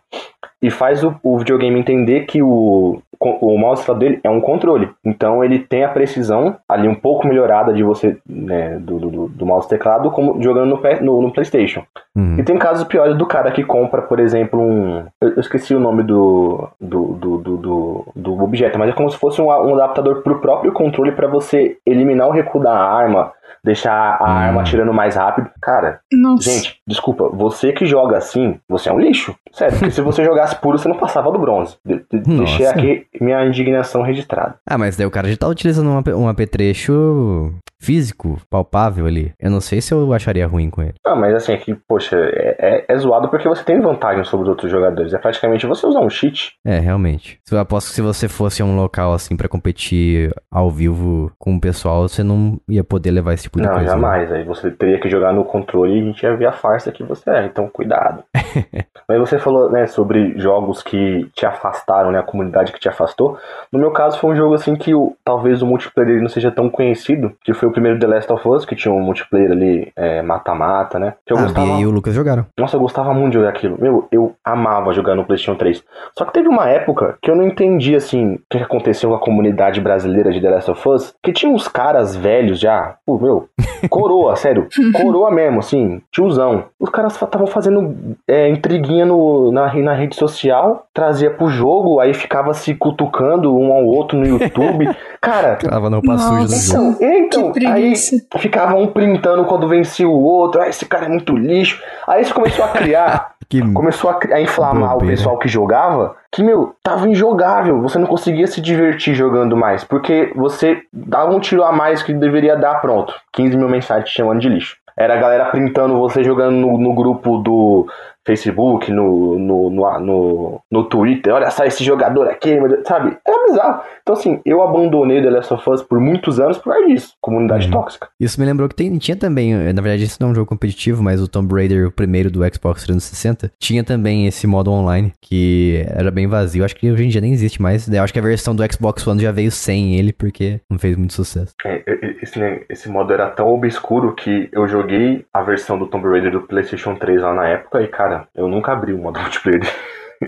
e faz o, o videogame entender que o, o mouse e teclado dele é um controle. Então ele tem a precisão ali um pouco melhorada de você, né, do, do, do mouse e teclado, como jogando no, no, no PlayStation. Uhum. E tem casos piores do cara que compra, por exemplo, um. Eu eu esqueci o nome do, do, do, do, do, objeto, mas é como se fosse um, um adaptador pro próprio controle pra você eliminar o recuo da arma, deixar a Hum. arma atirando mais rápido. Cara, Nossa. gente, desculpa, você que joga assim, você é um lixo. Sério, porque se você jogasse puro, você não passava do bronze. De- de- Deixei Nossa. aqui minha indignação registrada. Ah, mas daí o cara já tá utilizando um, ap- um apetrecho físico, palpável ali. Eu não sei se eu acharia ruim com ele. Ah, mas assim, é que, poxa, é, é, é zoado porque você tem vantagem sobre os outros jogadores. É praticamente você usar um cheat. É, realmente. Eu aposto que se você fosse a um local assim pra competir ao vivo com o pessoal, você não ia poder levar esse tipo de Não, coisa. né? jamais. Aí você teria que jogar no controle e a gente ia ver a farsa que você é. Então, cuidado. Mas você falou, né, sobre jogos que te afastaram, né, a comunidade que te afastou. No meu caso, foi um jogo assim que o, talvez o multiplayer não seja tão conhecido, que foi o primeiro The Last of Us, que tinha um multiplayer ali é, mata-mata, né? Que eu Ah, gostava. E o Lucas jogaram. Nossa, eu gostava muito de jogar aquilo. Meu, eu amava jogar no PlayStation 3. Só que teve uma época que eu não entendi, assim, o que que aconteceu com a comunidade brasileira de The Last of Us, que tinha uns caras velhos já, pô, meu, coroa, sério, coroa mesmo, assim, tiozão. Os caras estavam fazendo é, intriguinha no, na, na rede social, trazia pro jogo, aí ficava se cutucando um ao outro no YouTube. Cara, Tava no roupa suja do jogo. então, então Que aí ficava um printando quando vencia o outro, ah, esse cara é muito lixo. Aí isso começou a criar Que começou a, a inflamar Bobeira. o pessoal que jogava, que, meu, tava injogável. Você não conseguia se divertir jogando mais, porque você dava um tiro a mais que deveria dar, pronto. 15 mil mensagens te chamando de lixo. Era a galera printando você jogando no, no grupo do Facebook, no, no, no, no, no Twitter. Olha só esse jogador aqui, meu Deus", sabe? Era bizarro. Então, assim, eu abandonei The Last of Us por muitos anos por causa disso. Comunidade Uhum. tóxica. Isso me lembrou que tem- tinha também, eh, na verdade isso não é um jogo competitivo, mas o Tomb Raider, o primeiro do Xbox 360, tinha também esse modo online, que era bem vazio. Acho que hoje em dia nem existe mais. Eu acho que a versão do Xbox One já veio sem ele, porque não fez muito sucesso. É, esse, né, esse modo era tão obscuro que eu joguei a versão do Tomb Raider do PlayStation 3 lá na época e, cara, eu nunca abri o modo multiplayer.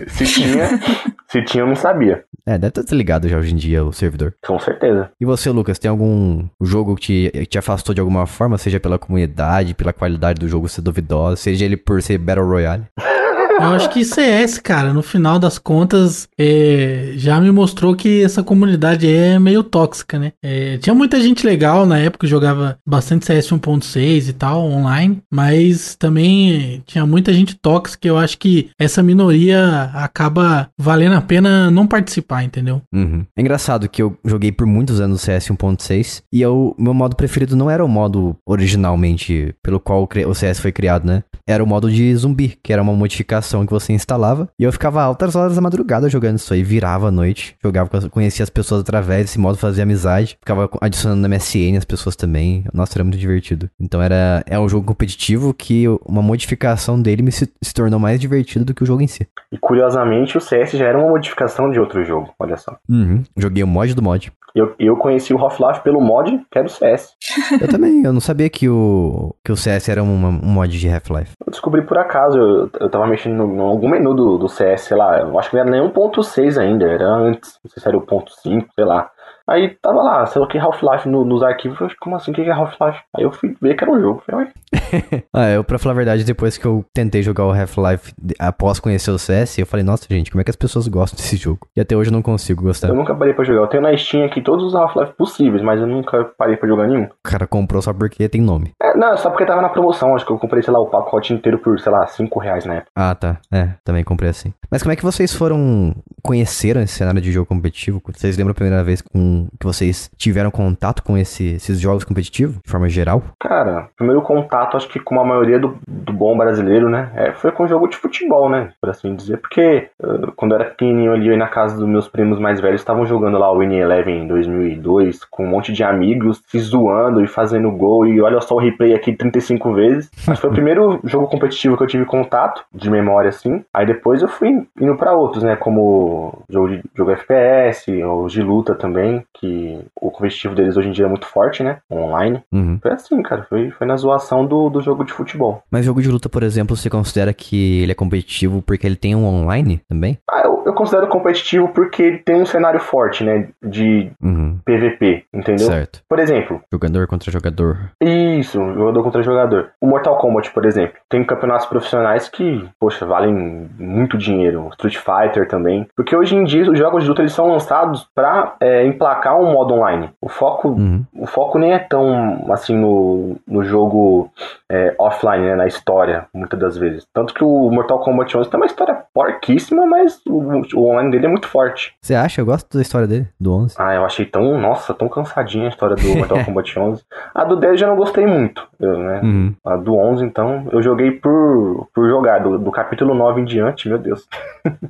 se tinha, se tinha, eu não sabia. É, deve estar desligado já hoje em dia o servidor. Com certeza. E você, Lucas, tem algum jogo que te, te afastou de alguma forma, seja pela comunidade, pela qualidade do jogo ser duvidosa, seja ele por ser Battle Royale? Eu acho que CS, cara, no final das contas, é, já me mostrou que essa comunidade é meio tóxica, né? É, tinha muita gente legal na época, jogava bastante CS 1.6 e tal, online, mas também tinha muita gente tóxica. Eu acho que essa minoria acaba valendo a pena não participar, entendeu? Uhum. É engraçado que eu joguei por muitos anos CS 1.6 e o meu modo preferido não era o modo originalmente pelo qual o CS foi criado, né? Era o modo de zumbi, que era uma modificação que você instalava. E eu ficava altas horas da madrugada jogando isso aí, virava à noite, jogava, conhecia as pessoas através desse modo, fazia amizade, ficava adicionando na MSN as pessoas também. Nossa, era muito divertido. Então era é um jogo competitivo que uma modificação dele me se, se tornou mais divertido do que o jogo em si. E curiosamente, o CS já era uma modificação de outro jogo, olha só. Uhum. Joguei o mod do mod. Eu, eu conheci o Half-Life pelo mod, que era o CS. Eu também, eu não sabia que o, que o CS era uma- um mod de Half-Life. Eu descobri por acaso, eu, eu tava mexendo em algum menu do, do CS, sei lá, eu acho que não era nem 1.6 ainda, era antes, não sei se era o 1.5, sei lá. Aí tava lá, sei lá que Half-Life no- nos arquivos, eu falei, como assim, o que é Half-Life? Aí eu fui ver que era um jogo, falei, Ah, eu, pra falar a verdade, depois que eu tentei jogar o Half-Life após conhecer o CS, eu falei, nossa, gente, como é que as pessoas gostam desse jogo? E até hoje eu não consigo gostar. eu O nunca parei pra jogar, eu tenho na Steam aqui todos os Half-Life possíveis, mas eu nunca parei pra jogar nenhum. cara comprou só porque tem nome. É, não, só porque tava na promoção, acho que eu comprei, sei lá, o pacote inteiro por, sei lá, 5 reais na época. Ah, tá. É, também comprei assim. Mas como é que vocês foram. conheceram esse cenário de jogo competitivo? Vocês lembram a primeira vez com, que vocês tiveram contato com esse- esses jogos competitivos, de forma geral? Cara, primeiro contato, acho que com a maioria do, do bom brasileiro, né? é, foi com jogo de futebol, né? Por assim dizer. Porque eh, quando eu era pequenininho ali, eu na casa dos meus primos mais velhos, estavam jogando lá o Win Eleven em 2002, com um monte de amigos, se zoando e fazendo gol. E olha só o replay aqui 35 vezes. Que foi o primeiro jogo competitivo que eu tive contato, de memória assim. Aí depois eu fui indo pra outros, né? Como jogo, de, jogo FPS, ou de luta também, que o competitivo deles hoje em dia é muito forte, né? Online. Uhum. Foi assim, cara. Foi, foi na zoação do, do jogo de futebol. Mas jogo de luta, por exemplo, você considera que ele é competitivo porque ele tem um online também? Ah, eu, eu considero competitivo porque ele tem um cenário forte, né? De Uhum. PVP, entendeu? Certo. Por exemplo, Jogador contra jogador. isso, jogador contra jogador. O Mortal Kombat, por exemplo, tem campeonatos profissionais que, poxa, valem muito dinheiro. Street Fighter também. Porque hoje em dia os jogos de luta eles são lançados pra é, emplacar um modo online. O foco Uhum. o foco nem é tão assim no, no jogo é, offline, né, na história, muitas das vezes. Tanto que o Mortal Kombat 11 tem uma história porquíssima, mas o, o online dele é muito forte. Você acha? Eu gosto da história dele, do 11. Ah, eu achei tão, nossa, tão cansadinha a história do Mortal Kombat 11. A do 10 eu já não gostei muito, né? Uhum. A do 11, então, eu joguei por, por jogar, do, do capítulo 9 em diante, meu Deus.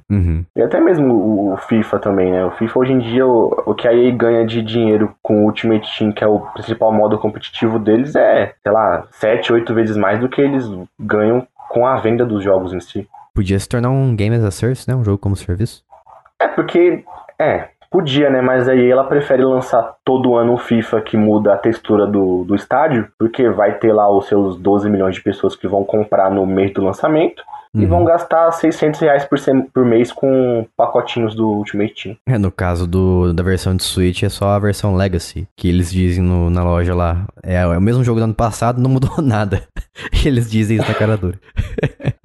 Uhum. E até mesmo o, o FIFA também, né? O FIFA hoje em dia, o, o que a EA ganha de dinheiro com o Ultimate Team, que é o principal modo competitivo deles, é, sei lá, 7, 8 vezes mais do que eles ganham com a venda dos jogos em si. Podia se tornar um game as a service, né? Um jogo como serviço. É, porque, é, podia, né? Mas aí ela prefere lançar todo ano um FIFA que muda a textura do, do estádio, porque vai ter lá os seus 12 milhões de pessoas que vão comprar no mês do lançamento. E Uhum. vão gastar 600 reais por, sem- por mês com pacotinhos do Ultimate Team. É, no caso do, da versão de Switch, é só a versão Legacy, que eles dizem no- na loja lá. É, é o mesmo jogo do ano passado, não mudou nada. E eles dizem isso na cara dura.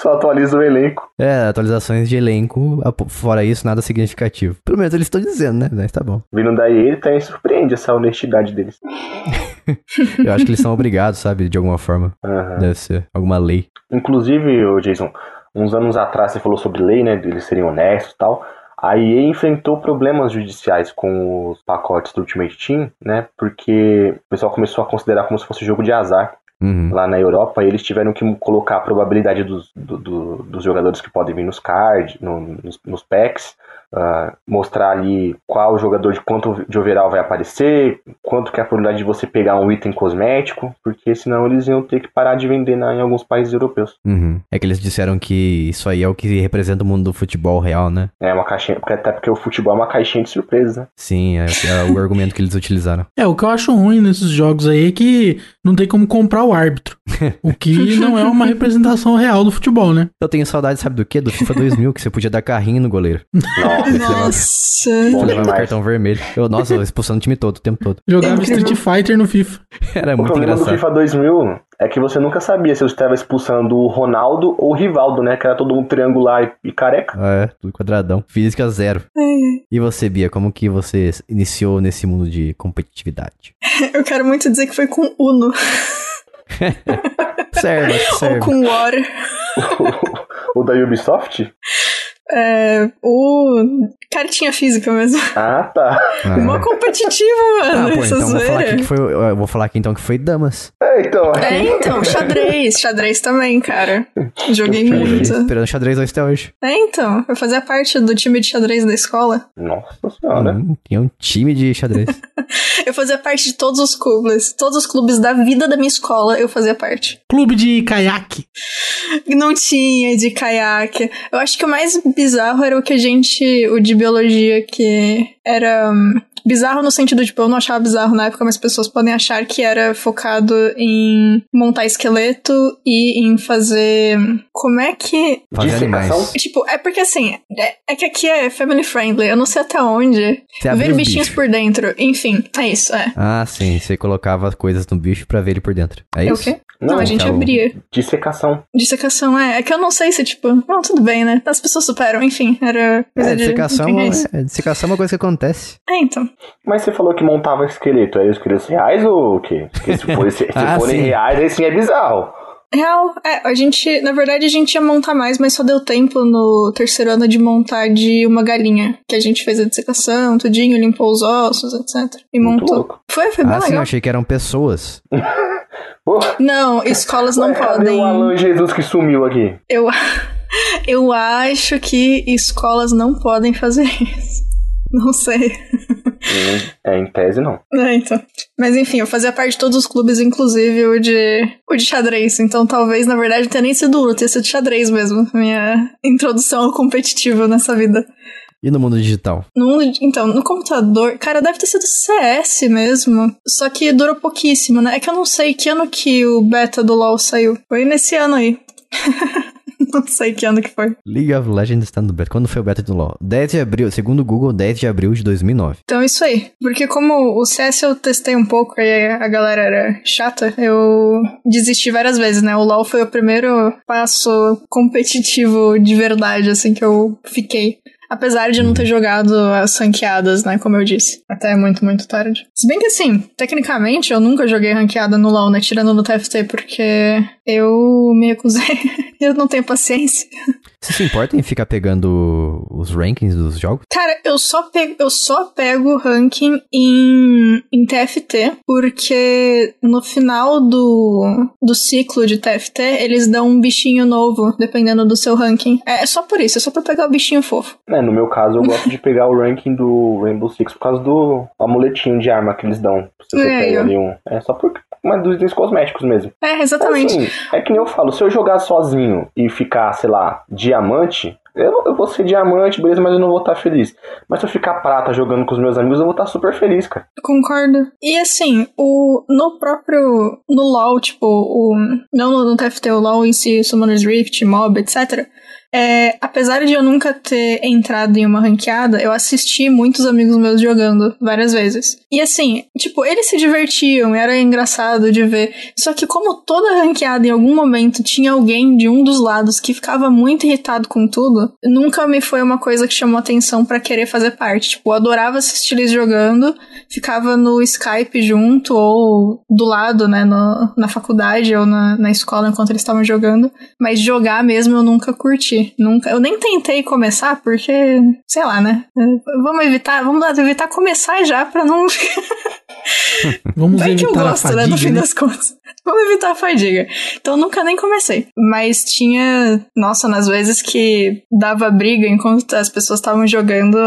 Só atualiza o elenco. É, atualizações de elenco, fora isso, nada significativo. Pelo menos eles estão dizendo, né? Mas tá bom. Vindo daí, ele também surpreende essa honestidade deles. Eu acho que eles são obrigados, sabe? De alguma forma. Aham. Deve ser alguma lei. Inclusive, ô Jason, uns anos atrás você falou sobre lei, né? Eles serem honestos e tal. A EA enfrentou problemas judiciais com os pacotes do Ultimate Team, né? Porque o pessoal começou a considerar como se fosse jogo de azar. Uhum. Lá na Europa, eles tiveram que colocar a probabilidade dos, do- do- dos jogadores que podem vir nos cards, no- nos, nos packs, ah, mostrar ali qual jogador de quanto de overall vai aparecer, quanto que é a probabilidade de você pegar um item cosmético, porque senão eles iam ter que parar de vender na- em alguns países europeus. Uhum. É que eles disseram que isso aí é o que representa o mundo do futebol real, né? É uma caixinha, porque- até porque o futebol é uma caixinha de surpresa. né? Sim, é, é o argumento que eles utilizaram. É, o que eu acho ruim nesses jogos aí é que não tem como comprar o árbitro. O que não é uma representação real do futebol, né? Eu tenho saudade, sabe do quê? Do FIFA 2000, que você podia dar carrinho no goleiro. Nossa. Bom levava demais. cartão vermelho. Eu, nossa, eu expulsando o time todo, o tempo todo. Jogava Incrível. Street Fighter no FIFA. Era O muito problema do engraçado. FIFA 2000 é que você nunca sabia se você estava expulsando o Ronaldo ou o Rivaldo, né? Que era todo mundo triangular e, careca. É, tudo quadradão. Física zero. E você, Bia, como que você iniciou nesse mundo de competitividade? Eu quero muito dizer que foi com Uno Serve, ou serve. com War. o da Ubisoft? É, o cartinha física mesmo. Ah, tá. Ah. Mó competitivo, Ah, mano. pô, essa então vou falar aqui que foi. Eu vou falar aqui então que foi damas. É, então. É, então, xadrez. Xadrez também, cara. Joguei Xadrez. muito. Esperando xadrez hoje até hoje. É, então. Eu fazia parte do time de xadrez da escola. Nossa senhora. Hum, tinha um time de xadrez. Eu fazia parte de todos os clubes. Todos os clubes da vida da minha escola eu fazia parte. Clube de caiaque. Não tinha de caiaque. Eu acho que o mais bizarro era o que a gente. O de biologia, que era. Bizarro no sentido, tipo, eu não achava bizarro na época, mas pessoas podem achar que era focado em montar esqueleto e em fazer. Como é que. Fazer animais. Tipo, é porque assim, é, é que aqui é family friendly, eu não sei até onde. Ver os bichinhos bichos. por dentro. Enfim, é isso, é. Ah, sim. Você colocava coisas no bicho pra ver ele por dentro. É É o isso? quê? Não, a gente tá abria. Dissecação. Dissecação, é. É que eu não sei se, tipo, não, tudo bem, né? As pessoas superam, enfim, era coisa É, de. dissecação, enfim, é é, dissecação é uma coisa que acontece. É, então. Mas você falou que montava esqueleto. Aí os esqueletos reais ou o quê? Porque se, for, se, se Ah, forem sim. reais, aí sim é bizarro. Real, é, a gente, na verdade, a gente ia montar mais, mas só deu tempo no terceiro ano de montar de uma galinha. Que a gente fez a dissecação, tudinho, limpou os ossos, etc. E Muito montou. louco. Foi, foi bem Ah, sim, eu legal. achei que eram pessoas. Não, escolas não ué, cadê podem. o Alan Jesus que sumiu aqui? Eu, eu acho que escolas não podem fazer isso. Não sei. É, em tese não. É, então. Mas enfim, eu fazia parte de todos os clubes, inclusive o de, o de xadrez. Então talvez, na verdade, tenha nem sido Uno, tenha sido xadrez mesmo. Minha introdução ao competitivo nessa vida. E no mundo digital? No mundo então, no computador, cara, deve ter sido CS mesmo. Só que durou pouquíssimo, né? É que eu não sei que ano que o beta do LoL saiu. Foi nesse ano aí. não sei que ano que foi. League of Legends está no beta. Quando foi o beta do LoL? 10 de abril, segundo o Google, 10 de abril de 2009. Então, isso aí. Porque como o CS eu testei um pouco e a galera era chata, eu desisti várias vezes, né? O LoL foi o primeiro passo competitivo de verdade, assim, que eu fiquei. Apesar de não ter jogado as ranqueadas, né? Como eu disse. Até muito, muito tarde. Se bem que assim, tecnicamente eu nunca joguei ranqueada no LoL, né? Tirando no TFT, porque eu me recusei. eu não tenho paciência. Você se importa em ficar pegando os rankings dos jogos? Cara, eu só pego, eu só pego ranking em, em TFT, porque no final do, do ciclo de TFT, eles dão um bichinho novo, dependendo do seu ranking. É, é só por isso, é só pra pegar o bichinho fofo. É, no meu caso, eu gosto de pegar o ranking do Rainbow Six por causa do amuletinho de arma que eles dão. Se você É, pega eu- ali um. É só por mas dos itens cosméticos mesmo. É, exatamente. Assim, é que nem eu falo, se eu jogar sozinho e ficar, sei lá, diamante, eu, eu vou ser diamante, beleza, mas eu não vou estar feliz. Mas se eu ficar prata jogando com os meus amigos, eu vou estar super feliz, cara. Concordo. E assim, o, no próprio. No LoL, tipo, o, não no, no TFT, o LoL em si, Summoner's Rift, Mob, etc. É, apesar de eu nunca ter entrado em uma ranqueada, eu assisti muitos amigos meus jogando várias vezes. E assim, tipo, eles se divertiam, era engraçado de ver. Só que como toda ranqueada em algum momento tinha alguém de um dos lados que ficava muito irritado com tudo, nunca me foi uma coisa que chamou atenção pra querer fazer parte. Tipo, eu adorava assistir eles jogando, ficava no Skype junto ou do lado, né, no- na faculdade ou na, na escola enquanto eles estavam jogando. Mas jogar mesmo eu nunca curti. Nunca. Eu nem tentei começar porque, sei lá, né? Vamos evitar, vamos evitar começar já pra não. Vamos Vai que eu evitar a gosto, né, fadiga, no fim né? das contas. Vamos evitar a fadiga. Então eu nunca nem comecei. Mas tinha, nossa, nas vezes que dava briga enquanto as pessoas estavam jogando,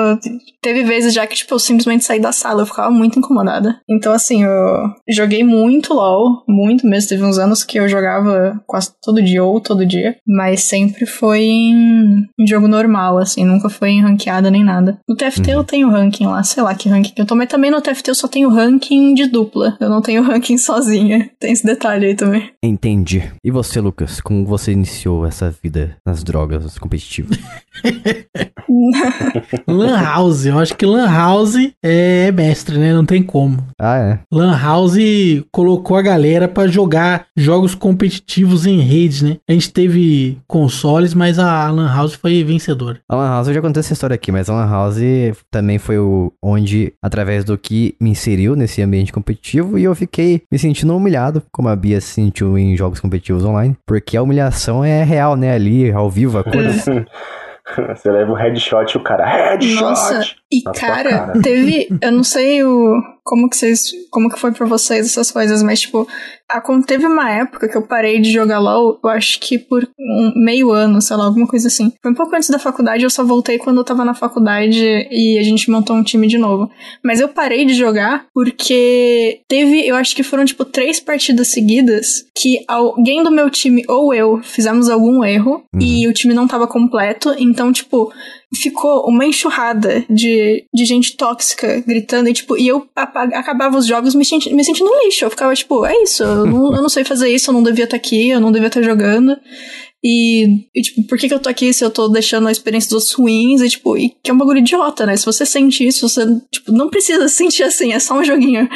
teve vezes já que, tipo, eu simplesmente saí da sala, eu ficava muito incomodada. Então, assim, eu joguei muito LOL, muito mesmo. Teve uns anos que eu jogava quase todo dia ou todo dia, mas sempre foi em, em jogo normal, assim, nunca foi em ranqueada nem nada. No TFT eu tenho ranking lá, sei lá que ranking que eu tô, mas também no TFT eu só tenho ranking de dupla, eu não tenho ranking sozinha. Tem esse detalhe. aí também. Entendi. E você, Lucas? Como você iniciou essa vida nas drogas competitivas? Lan House, eu acho que Lan House é mestre, né? Não tem como. ah, é. Lan House colocou a galera pra jogar jogos competitivos em rede, né? A gente teve consoles, mas a Lan House foi vencedora. A Lan House, eu já contei essa história aqui, mas a Lan House também foi o onde, através do que me inseriu nesse ambiente competitivo e eu fiquei me sentindo humilhado, como a Bia se sentiu em jogos competitivos online, porque a humilhação é real, né? Ali, ao vivo, a cores. Você leva o headshot e o cara, headshot! Nossa, e cara, cara. teve. Eu não sei o, como que vocês. Como que foi pra vocês essas coisas, mas, tipo, acon- teve uma época que eu parei de jogar LOL, eu acho que por um meio ano, sei lá, alguma coisa assim. Foi um pouco antes da faculdade, eu só voltei quando eu tava na faculdade e a gente montou um time de novo. Mas eu parei de jogar porque teve, eu acho que foram, tipo, três partidas seguidas que alguém do meu time ou eu fizemos algum erro e o time não tava completo, então, tipo, ficou uma enxurrada de, de gente tóxica gritando e, tipo, e eu acabava os jogos me, senti- me sentindo lixo. Eu ficava, tipo, é isso, eu não, eu não sei fazer isso, eu não devia estar aqui, eu não devia estar jogando. E, e, tipo, por que, que eu tô aqui se eu tô deixando a experiência dos outros ruins? E, tipo, e que é um bagulho idiota, né? Se você sente isso, você, tipo, não precisa sentir assim, é só um joguinho.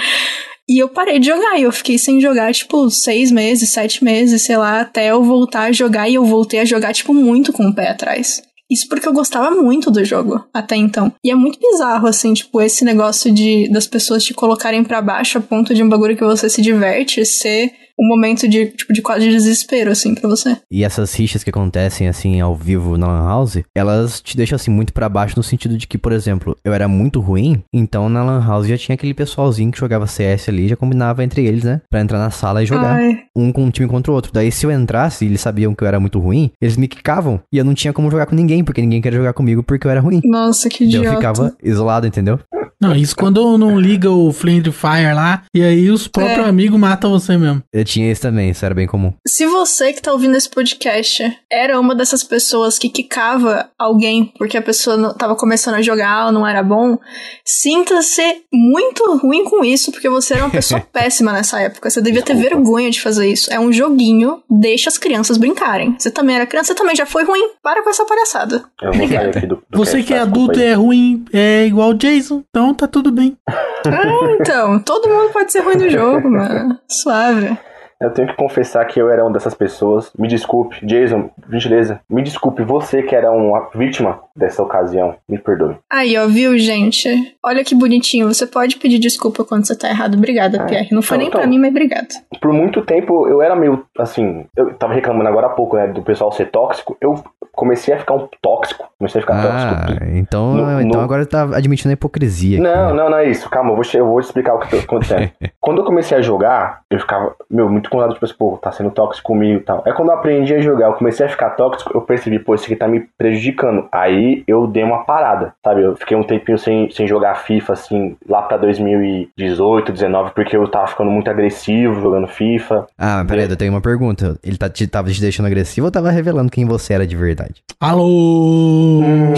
E eu parei de jogar, e eu fiquei sem jogar, tipo, seis meses, sete meses, sei lá, até eu voltar a jogar, e eu voltei a jogar, tipo, muito com o pé atrás. Isso porque eu gostava muito do jogo até então. E é muito bizarro, assim, tipo, esse negócio de das pessoas te colocarem pra baixo a ponto de um bagulho que você se diverte ser um momento de, tipo, de quase desespero, assim, pra você. E essas rixas que acontecem, assim, ao vivo na Lan House, elas te deixam, assim, muito pra baixo no sentido de que, por exemplo, eu era muito ruim, então na Lan House já tinha aquele pessoalzinho que jogava CS ali, já combinava entre eles, né? Pra entrar na sala e jogar. Ai, Um com um time contra o outro. Daí, se eu entrasse e eles sabiam que eu era muito ruim, eles me quicavam. E eu não tinha como jogar com ninguém, porque ninguém queria jogar comigo porque eu era ruim. nossa, que idiota. eu ficava isolado, entendeu? Não, isso quando não liga o Flame Fire lá, e aí os próprios É. amigos matam você mesmo. Eu tinha isso também, isso era bem comum. Se você que tá ouvindo esse podcast era uma dessas pessoas que quicava alguém porque a pessoa não, tava começando a jogar ou não era bom, sinta-se muito ruim com isso, porque você era uma pessoa péssima nessa época. Você devia ter vergonha de fazer isso. É um joguinho, deixa as crianças brincarem. Você também era criança, você também já foi ruim. Para com essa palhaçada. Eu vou sair aqui do, do Você que é adulto e é ruim, é igual o Jason, então tá tudo bem. Ah, então, todo mundo pode ser ruim no jogo, mano. Suave. Eu tenho que confessar que eu era uma dessas pessoas. Me desculpe, Jason, gentileza. Me desculpe, você que era uma vítima dessa ocasião. Me perdoe. Aí, ó, viu, gente? Olha que bonitinho. Você pode pedir desculpa quando você tá errado. Obrigada, Ah, Pierre. Não foi então, nem pra então. mim, mas obrigado. Por muito tempo eu era meio assim. Eu tava reclamando agora há pouco, né? Do pessoal ser tóxico. Eu comecei a ficar um tóxico. Comecei a ficar Ah, tóxico. então, No- então no- agora tá admitindo a hipocrisia. aqui, Não, né? não, não é isso. Calma, eu vou, eu vou te explicar o que tá acontecendo. quando eu comecei a jogar, eu ficava, meu, muito com tipo assim, pô, tá sendo tóxico comigo e tal. Aí quando eu aprendi a jogar, eu comecei a ficar tóxico, eu percebi, pô, isso aqui tá me prejudicando. Aí eu dei uma parada, sabe? Eu fiquei um tempinho sem, sem jogar FIFA, assim, lá pra 2018, 19, porque eu tava ficando muito agressivo jogando FIFA. Ah, peraí, eu tenho uma pergunta. Ele tá, te, tava te deixando agressivo ou tava revelando quem você era de verdade? Alô! Hum,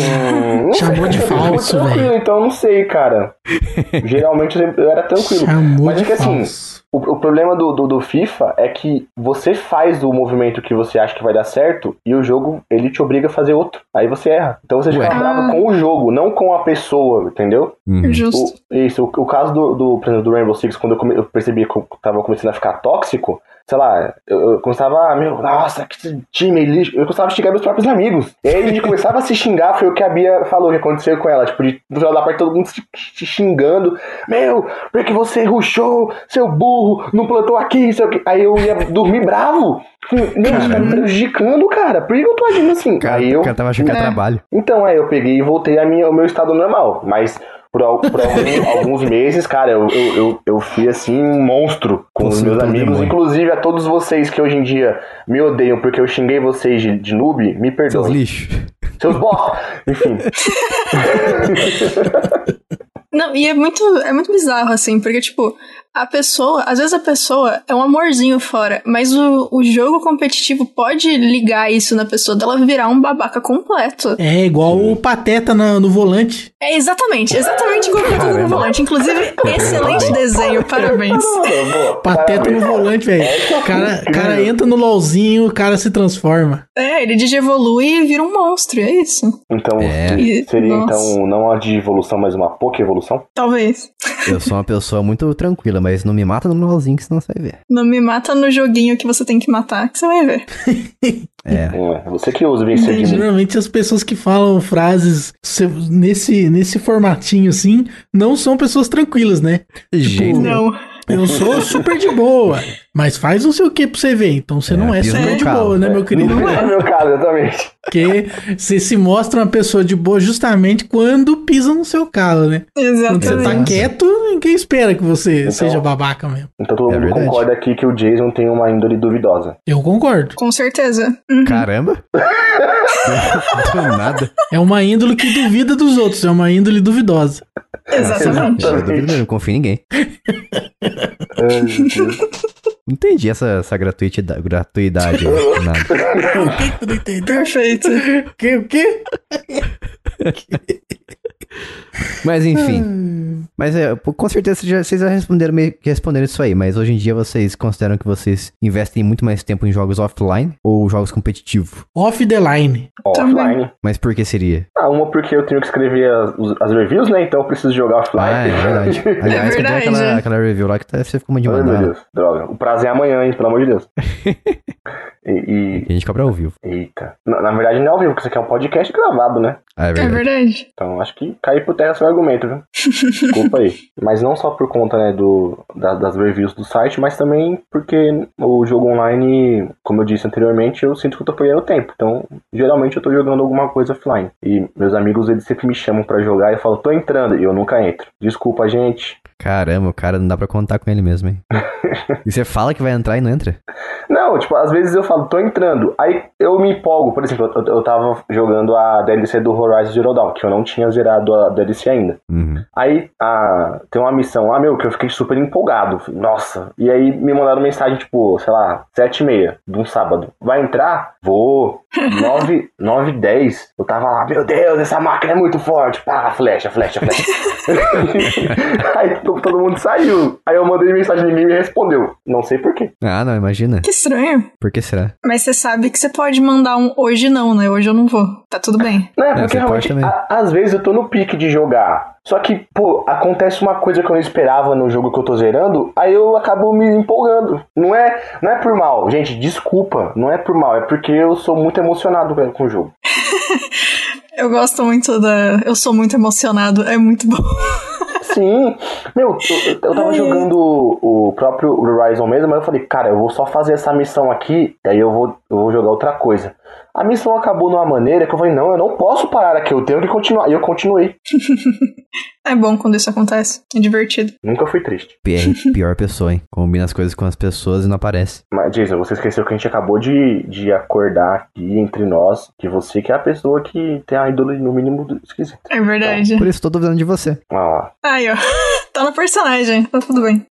não Chamou de falso, tranquilo, velho. Então eu não sei, cara. Geralmente eu era tranquilo. Chamou Mas de é que assim, falso. O, o problema do, do, do FIFA é que você faz o movimento que você acha que vai dar certo e o jogo ele te obriga a fazer outro. Aí você erra. Então você Ué. fica bravo Ah. com o jogo, não com a pessoa, entendeu? Uhum. Justo. O, isso, o, o caso do, do, por exemplo, do Rainbow Six, quando eu, come- eu percebi que eu tava começando a ficar tóxico, sei lá, eu, eu começava, ah, meu, nossa, que time lixo. Eu começava a xingar meus próprios amigos. E aí a gente começava a se xingar, foi o que a Bia falou que aconteceu com ela. Tipo, de, no final da parte todo mundo se, se xingando. Meu, porque você ruxou, seu burro, não plantou aqui, sei o quê. Aí eu ia dormir bravo. Meu, isso tá me prejudicando, cara. Por que eu tô agindo assim? Cara, aí eu. o cara tava achando que É. trabalho. Então, aí eu peguei e voltei a minha, ao meu estado normal. Mas por, al- por alguns, alguns meses, cara, eu, eu, eu, eu fui assim um monstro com os meus amigos. demônio. Inclusive a todos vocês que hoje em dia me odeiam porque eu xinguei vocês de, de noob, me Seus perdoem. lixos. Seus bosta! Enfim. Não, e é muito, é muito bizarro, assim, porque, tipo, a pessoa, às vezes a pessoa é um amorzinho fora, mas o, o jogo competitivo pode ligar isso na pessoa dela virar um babaca completo. É igual o Pateta na- no volante. É exatamente, exatamente igual o Pateta no volante. Inclusive, excelente desenho, parabéns. Pateta no volante, velho. O cara, cara entra no LOLzinho, o cara se transforma. É, ele digievolui e vira um monstro, é isso. Então, É. Seria nossa, então não a de evolução, mas uma pouca evolução? Talvez. Eu sou uma pessoa muito tranquila, mas não me mata no LOLzinho que senão você vai ver. Não me mata no joguinho que você tem que matar, que você vai ver. É. É. Você que usa vencer de mim. Geralmente as pessoas que falam frases se- nesse, nesse formatinho assim, não são pessoas tranquilas, né? Gente, Não. Eu sou super de boa, mas faz não sei o que pra você ver. Então você É, não é no de boa, né, meu querido? Não é meu caso, exatamente. Porque você se mostra uma pessoa de boa justamente quando pisa no seu calo, né? Quando você tá Exatamente. quieto, ninguém espera que você Então- seja babaca mesmo. Então todo É mundo verdade. concorda aqui que o Jason tem uma índole duvidosa. Eu concordo. Com certeza. Uhum. caramba. Do nada. É uma índole que duvida dos outros, é uma índole duvidosa. Exatamente. Eu não confio em ninguém. Ai, meu Deus. Não entendi essa, essa gratuidade aí, nada. O que que tu não entendeu? Perfeito. O que? Mas enfim. Mas é, com certeza já- vocês já responderam meio que responderam isso aí, mas hoje em dia vocês consideram que vocês investem muito mais tempo em jogos offline ou jogos competitivos? Off the line. Offline. Mas por que seria? Ah, uma porque eu tenho que escrever as, as reviews, né? Então eu preciso jogar offline. Ah, é verdade. Aliás, cadê verdade. aquela, aquela review lá que tá- você ficou uma de Ai, meu mandar? Deus, droga. O prazo é amanhã, hein? Pelo amor de Deus. E, e- a gente cobra ao vivo. Eita. Na, na verdade, não é ao vivo, porque isso aqui é um podcast gravado, né? Ah, é É verdade. verdade. Então acho que caiu por terra seu argumento, viu? Desculpa aí. Mas não só por conta, né, do, da- das reviews do site, mas também porque o jogo online, como eu disse anteriormente, eu sinto que eu tô perdendo tempo. Então, geralmente eu tô jogando alguma coisa offline. E meus amigos, eles sempre me chamam pra jogar e eu falo, tô entrando, e eu nunca entro. Desculpa, gente. Caramba, o cara não dá pra contar com ele mesmo, hein? e você fala que vai entrar e não entra? Não, tipo, às vezes eu falo, tô entrando. Aí eu me empolgo. Por exemplo, eu, eu tava jogando a DLC do Horizon Zero Dawn, que eu não tinha zerado a DLC ainda. Uhum. Aí ah, tem uma missão lá, meu, que eu fiquei super empolgado. Nossa. E aí me mandaram mensagem, tipo, sei lá, sete e meia de um sábado. Vai entrar? Vou. Nove, nove e dez. Eu tava lá, meu Deus, essa máquina é muito forte. Pá, flecha, flecha, flecha. aí to- todo mundo saiu. Aí eu mandei mensagem ninguém me respondeu. Não sei porquê. Ah, não, imagina. Que estranho. Por que será? Mas você sabe que você pode mandar um hoje não, né? Hoje eu não vou. Tá tudo bem. Não, é porque realmente, a- às vezes eu tô no pique de jogar. Só que, pô, acontece uma coisa que eu não esperava no jogo que eu tô zerando, aí eu acabo me empolgando. Não é, não é por mal, gente, desculpa, não é por mal, é porque eu sou muito emocionado com o jogo. Eu gosto muito da. Eu sou muito emocionado. É muito bom. Sim, meu, eu, eu tava jogando o, o próprio Horizon mesmo, mas eu falei, cara, eu vou só fazer essa missão aqui, e aí eu vou, eu vou jogar outra coisa. A missão acabou de uma maneira que eu falei, não, eu não posso parar aqui, eu tenho que continuar. E eu continuei. É bom quando isso acontece. É divertido. Nunca fui triste. PR, pior pessoa, hein? Combina as coisas com as pessoas e não aparece. Mas, Jason, você esqueceu que a gente acabou de, de acordar aqui entre nós que você que é a pessoa que tem a ídole no mínimo do esquisito. É verdade. Por isso tô duvidando de você. Ah, Aí, ó. Tá no personagem. Tá tudo bem.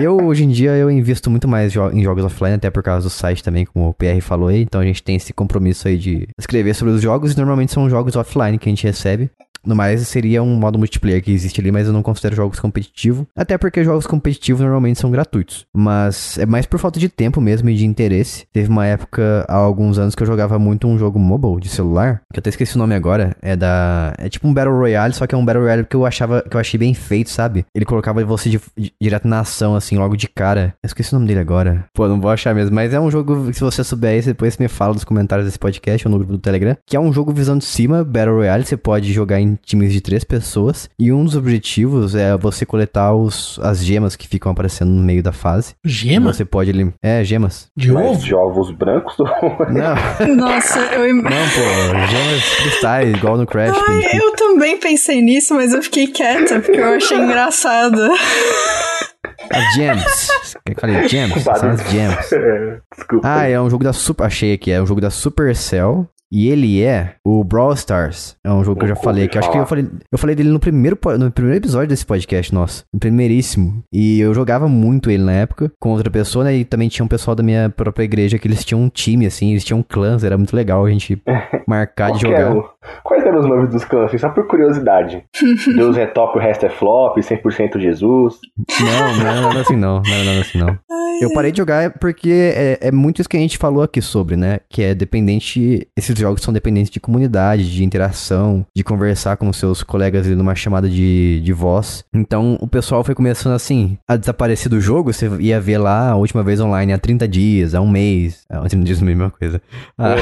Eu, hoje em dia, eu invisto muito mais jo- em jogos offline, até por causa do site também, como o PR falou aí. Então a gente tem esse compromisso aí de escrever sobre os jogos, e normalmente são jogos offline que a gente recebe. No mais, seria um modo multiplayer que existe ali, mas eu não considero jogos competitivos. Até porque jogos competitivos normalmente são gratuitos. Mas é mais por falta de tempo mesmo e de interesse. Teve uma época, há alguns anos, que eu jogava muito um jogo mobile de celular, que eu até esqueci o nome agora. É da. É tipo um Battle Royale, só que é um Battle Royale que eu achava que eu achei bem feito, sabe? Ele colocava você de- direto na ação, assim, logo de cara. Eu esqueci o nome dele agora. Pô, não vou achar mesmo. Mas é um jogo que se você souber aí, depois me fala nos comentários desse podcast ou no grupo do Telegram. Que é um jogo visão de cima, Battle Royale. Você pode jogar em times de três pessoas. E um dos objetivos é você coletar os, as gemas que ficam aparecendo no meio da fase. Gema? Você pode elim... É, gemas. De mas ovo? de ovos brancos? Não, Nossa, eu. não, pô. Gemas cristais, igual no Crash. Ai, Bandicoot. eu também pensei nisso, mas eu fiquei quieta porque eu achei engraçado. As gems. Eu falei gems? São as gems. É, Desculpa. Ah, é um jogo da Super. Achei aqui, é um jogo da Supercell. E ele é o Brawl Stars. É um jogo que eu já falei que eu acho que eu falei, eu falei dele no primeiro, no primeiro episódio desse podcast nosso. No primeiríssimo. E eu jogava muito ele na época com outra pessoa, né? E também tinha um pessoal da minha própria igreja que eles tinham um time, assim, eles tinham clãs, era muito legal a gente marcar de jogar. Quais eram os nomes dos clãs? assim, Só por curiosidade. Deus é top, o resto é flop, 100% Jesus. Não, não era nada assim não, não era nada assim não. Eu parei de jogar porque é, é muito isso que a gente falou aqui sobre, né? Que é dependente. Esses jogos são dependentes de comunidade, de interação, de conversar com seus colegas ali numa chamada de, de voz. Então o pessoal foi começando assim a desaparecer do jogo. Você ia ver lá a última vez online há 30 dias, há um mês. Há 30 dias, mesma coisa. Há,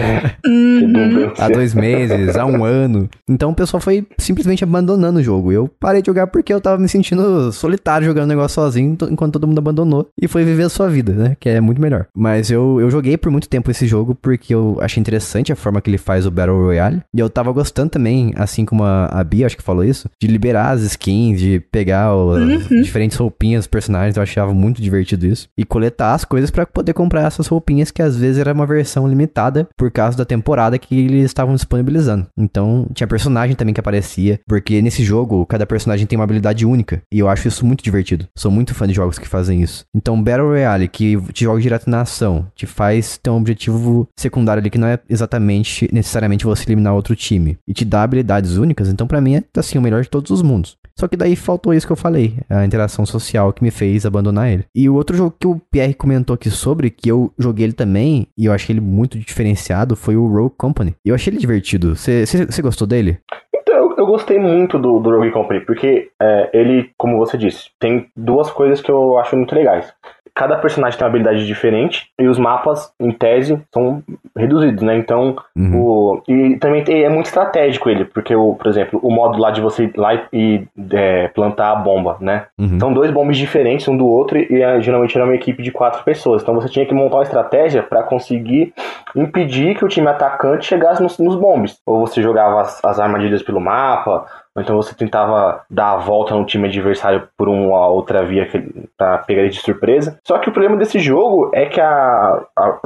Uhum. Redundância. há dois meses, há um ano. Então o pessoal foi simplesmente abandonando o jogo. Eu parei de jogar porque eu tava me sentindo solitário jogando o negócio sozinho, to- enquanto todo mundo abandonou e foi viver a sua vida, né? Que é muito melhor. Mas eu, eu joguei por muito tempo esse jogo porque eu achei interessante a forma que ele faz o Battle Royale. E eu tava gostando também, assim como a, a Bia, acho que falou isso, de liberar as skins, de pegar o- as diferentes roupinhas dos personagens. Eu achava muito divertido isso. E coletar as coisas pra poder comprar essas roupinhas que às vezes era uma versão limitada por causa da temporada que eles estavam disponibilizando. Então, tinha personagem também que aparecia, porque nesse jogo cada personagem tem uma habilidade única, e eu acho isso muito divertido. Sou muito fã de jogos que fazem isso. Então, Battle Royale, que te joga direto na ação, te faz ter um objetivo secundário ali que não é exatamente necessariamente você eliminar outro time, e te dá habilidades únicas, então pra mim é assim o melhor de todos os mundos. Só que daí faltou isso que eu falei, a interação social que me fez abandonar ele. E o outro jogo que o Pierre comentou aqui sobre, que eu joguei ele também, e eu achei ele muito diferenciado, foi o Rogue Company. E eu achei ele divertido. Você gostou dele? Então, eu, gostei muito do, do Rogue Company, porque é, ele, como você disse, tem duas coisas que eu acho muito legais. Cada personagem tem uma habilidade diferente e os mapas, em tese, são reduzidos, né? Então, Uhum. o, e também tem- é muito estratégico ele, porque, o, por exemplo, o modo lá de você ir lá e é, plantar a bomba, né? Uhum. São dois bombes diferentes um do outro e é, geralmente era uma equipe de quatro pessoas. Então você tinha que montar uma estratégia para conseguir impedir que o time atacante chegasse nos, nos bombes. Ou você jogava as, as armadilhas pelo mapa, ou então você tentava dar a volta no time adversário por uma outra via que- pra pegar ele de surpresa. Só que o problema desse jogo é que a, a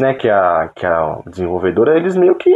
né, que é a, que é a desenvolvedora, eles meio que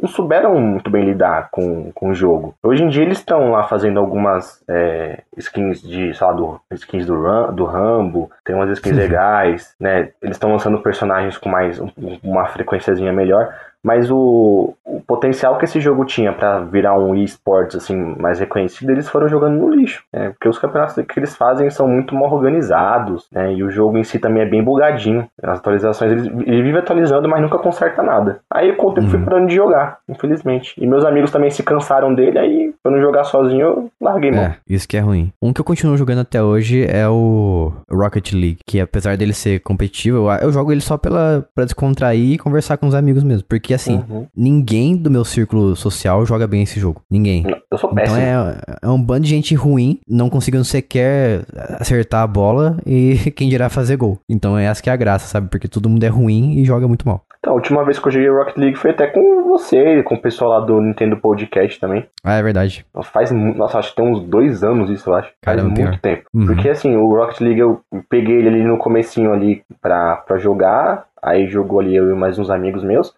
não souberam muito bem lidar com, com o jogo. Hoje em dia eles estão lá fazendo algumas é, skins de, sei lá, do, skins do, Ram, do Rambo, tem umas skins legais, né? Eles estão lançando personagens com mais um- uma frequênciazinha melhor. Mas o, o potencial que esse jogo tinha pra virar um esportes assim mais reconhecido, eles foram jogando no lixo. né? Porque os campeonatos que eles fazem são muito mal organizados, né? E o jogo em si também é bem bugadinho. As atualizações, ele, ele vive atualizando, mas nunca conserta nada. Aí com o tempo fui Uhum. parando de jogar, infelizmente. E meus amigos também se cansaram dele, aí pra não jogar sozinho, eu larguei mão. É, isso que é ruim. Um que eu continuo jogando até hoje é o Rocket League, que apesar dele ser competitivo, eu, eu jogo ele só pela, pra descontrair e conversar com os amigos mesmo. Porque assim, Uhum. ninguém do meu círculo social joga bem esse jogo. Ninguém. Eu sou Então péssimo. é, é um bando de gente ruim, não conseguindo sequer acertar a bola e quem dirá fazer gol. Então é essa que é a graça, sabe? Porque todo mundo é ruim e joga muito mal. Então, a última vez que eu joguei Rocket League foi até com você, com o pessoal lá do Nintendo Podcast também. Ah, é verdade. Nossa, Faz, nossa, acho que tem uns dois anos isso, eu acho. Faz Caramba, muito pior. tempo. Uhum. Porque assim, o Rocket League eu peguei ele ali no comecinho ali pra, pra jogar. Aí jogou ali eu e mais uns amigos meus.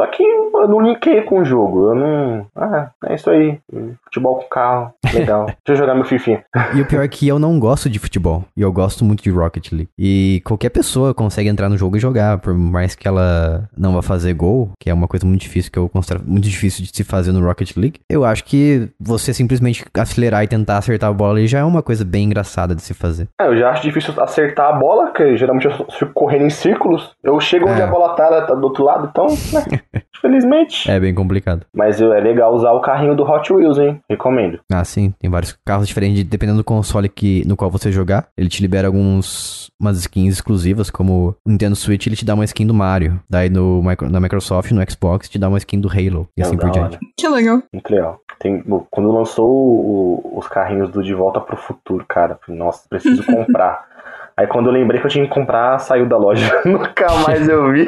Só que eu não linkei com o jogo. Eu não. Ah, é isso aí. Futebol com carro. Legal. Deixa eu jogar meu fifinha. E o pior é que eu não gosto de futebol. E eu gosto muito de Rocket League. E qualquer pessoa consegue entrar no jogo e jogar. Por mais que ela não vá fazer gol, que é uma coisa muito difícil, que eu considero muito difícil de se fazer no Rocket League. Eu acho que você simplesmente acelerar e tentar acertar a bola ali já é uma coisa bem engraçada de se fazer. Ah, eu já acho difícil acertar a bola, que geralmente eu fico correndo em círculos. Eu chego onde É. a bola tá, ela tá do outro lado, então, né, infelizmente. É bem complicado. Mas é legal usar o carrinho do Hot Wheels, hein? Recomendo. Ah, sim. Tem vários carros diferentes, dependendo do console que, no qual você jogar. Ele te libera alguns umas skins exclusivas, como o Nintendo Switch, ele te dá uma skin do Mario. Daí no, na Microsoft, no Xbox, te dá uma skin do Halo. E assim É por da diante. Que legal. Muito legal. Tem, quando lançou o- os carrinhos do De Volta pro Futuro, cara, falei, nossa, preciso comprar. Aí quando eu lembrei que eu tinha que comprar, saiu da loja. Nunca mais eu vi.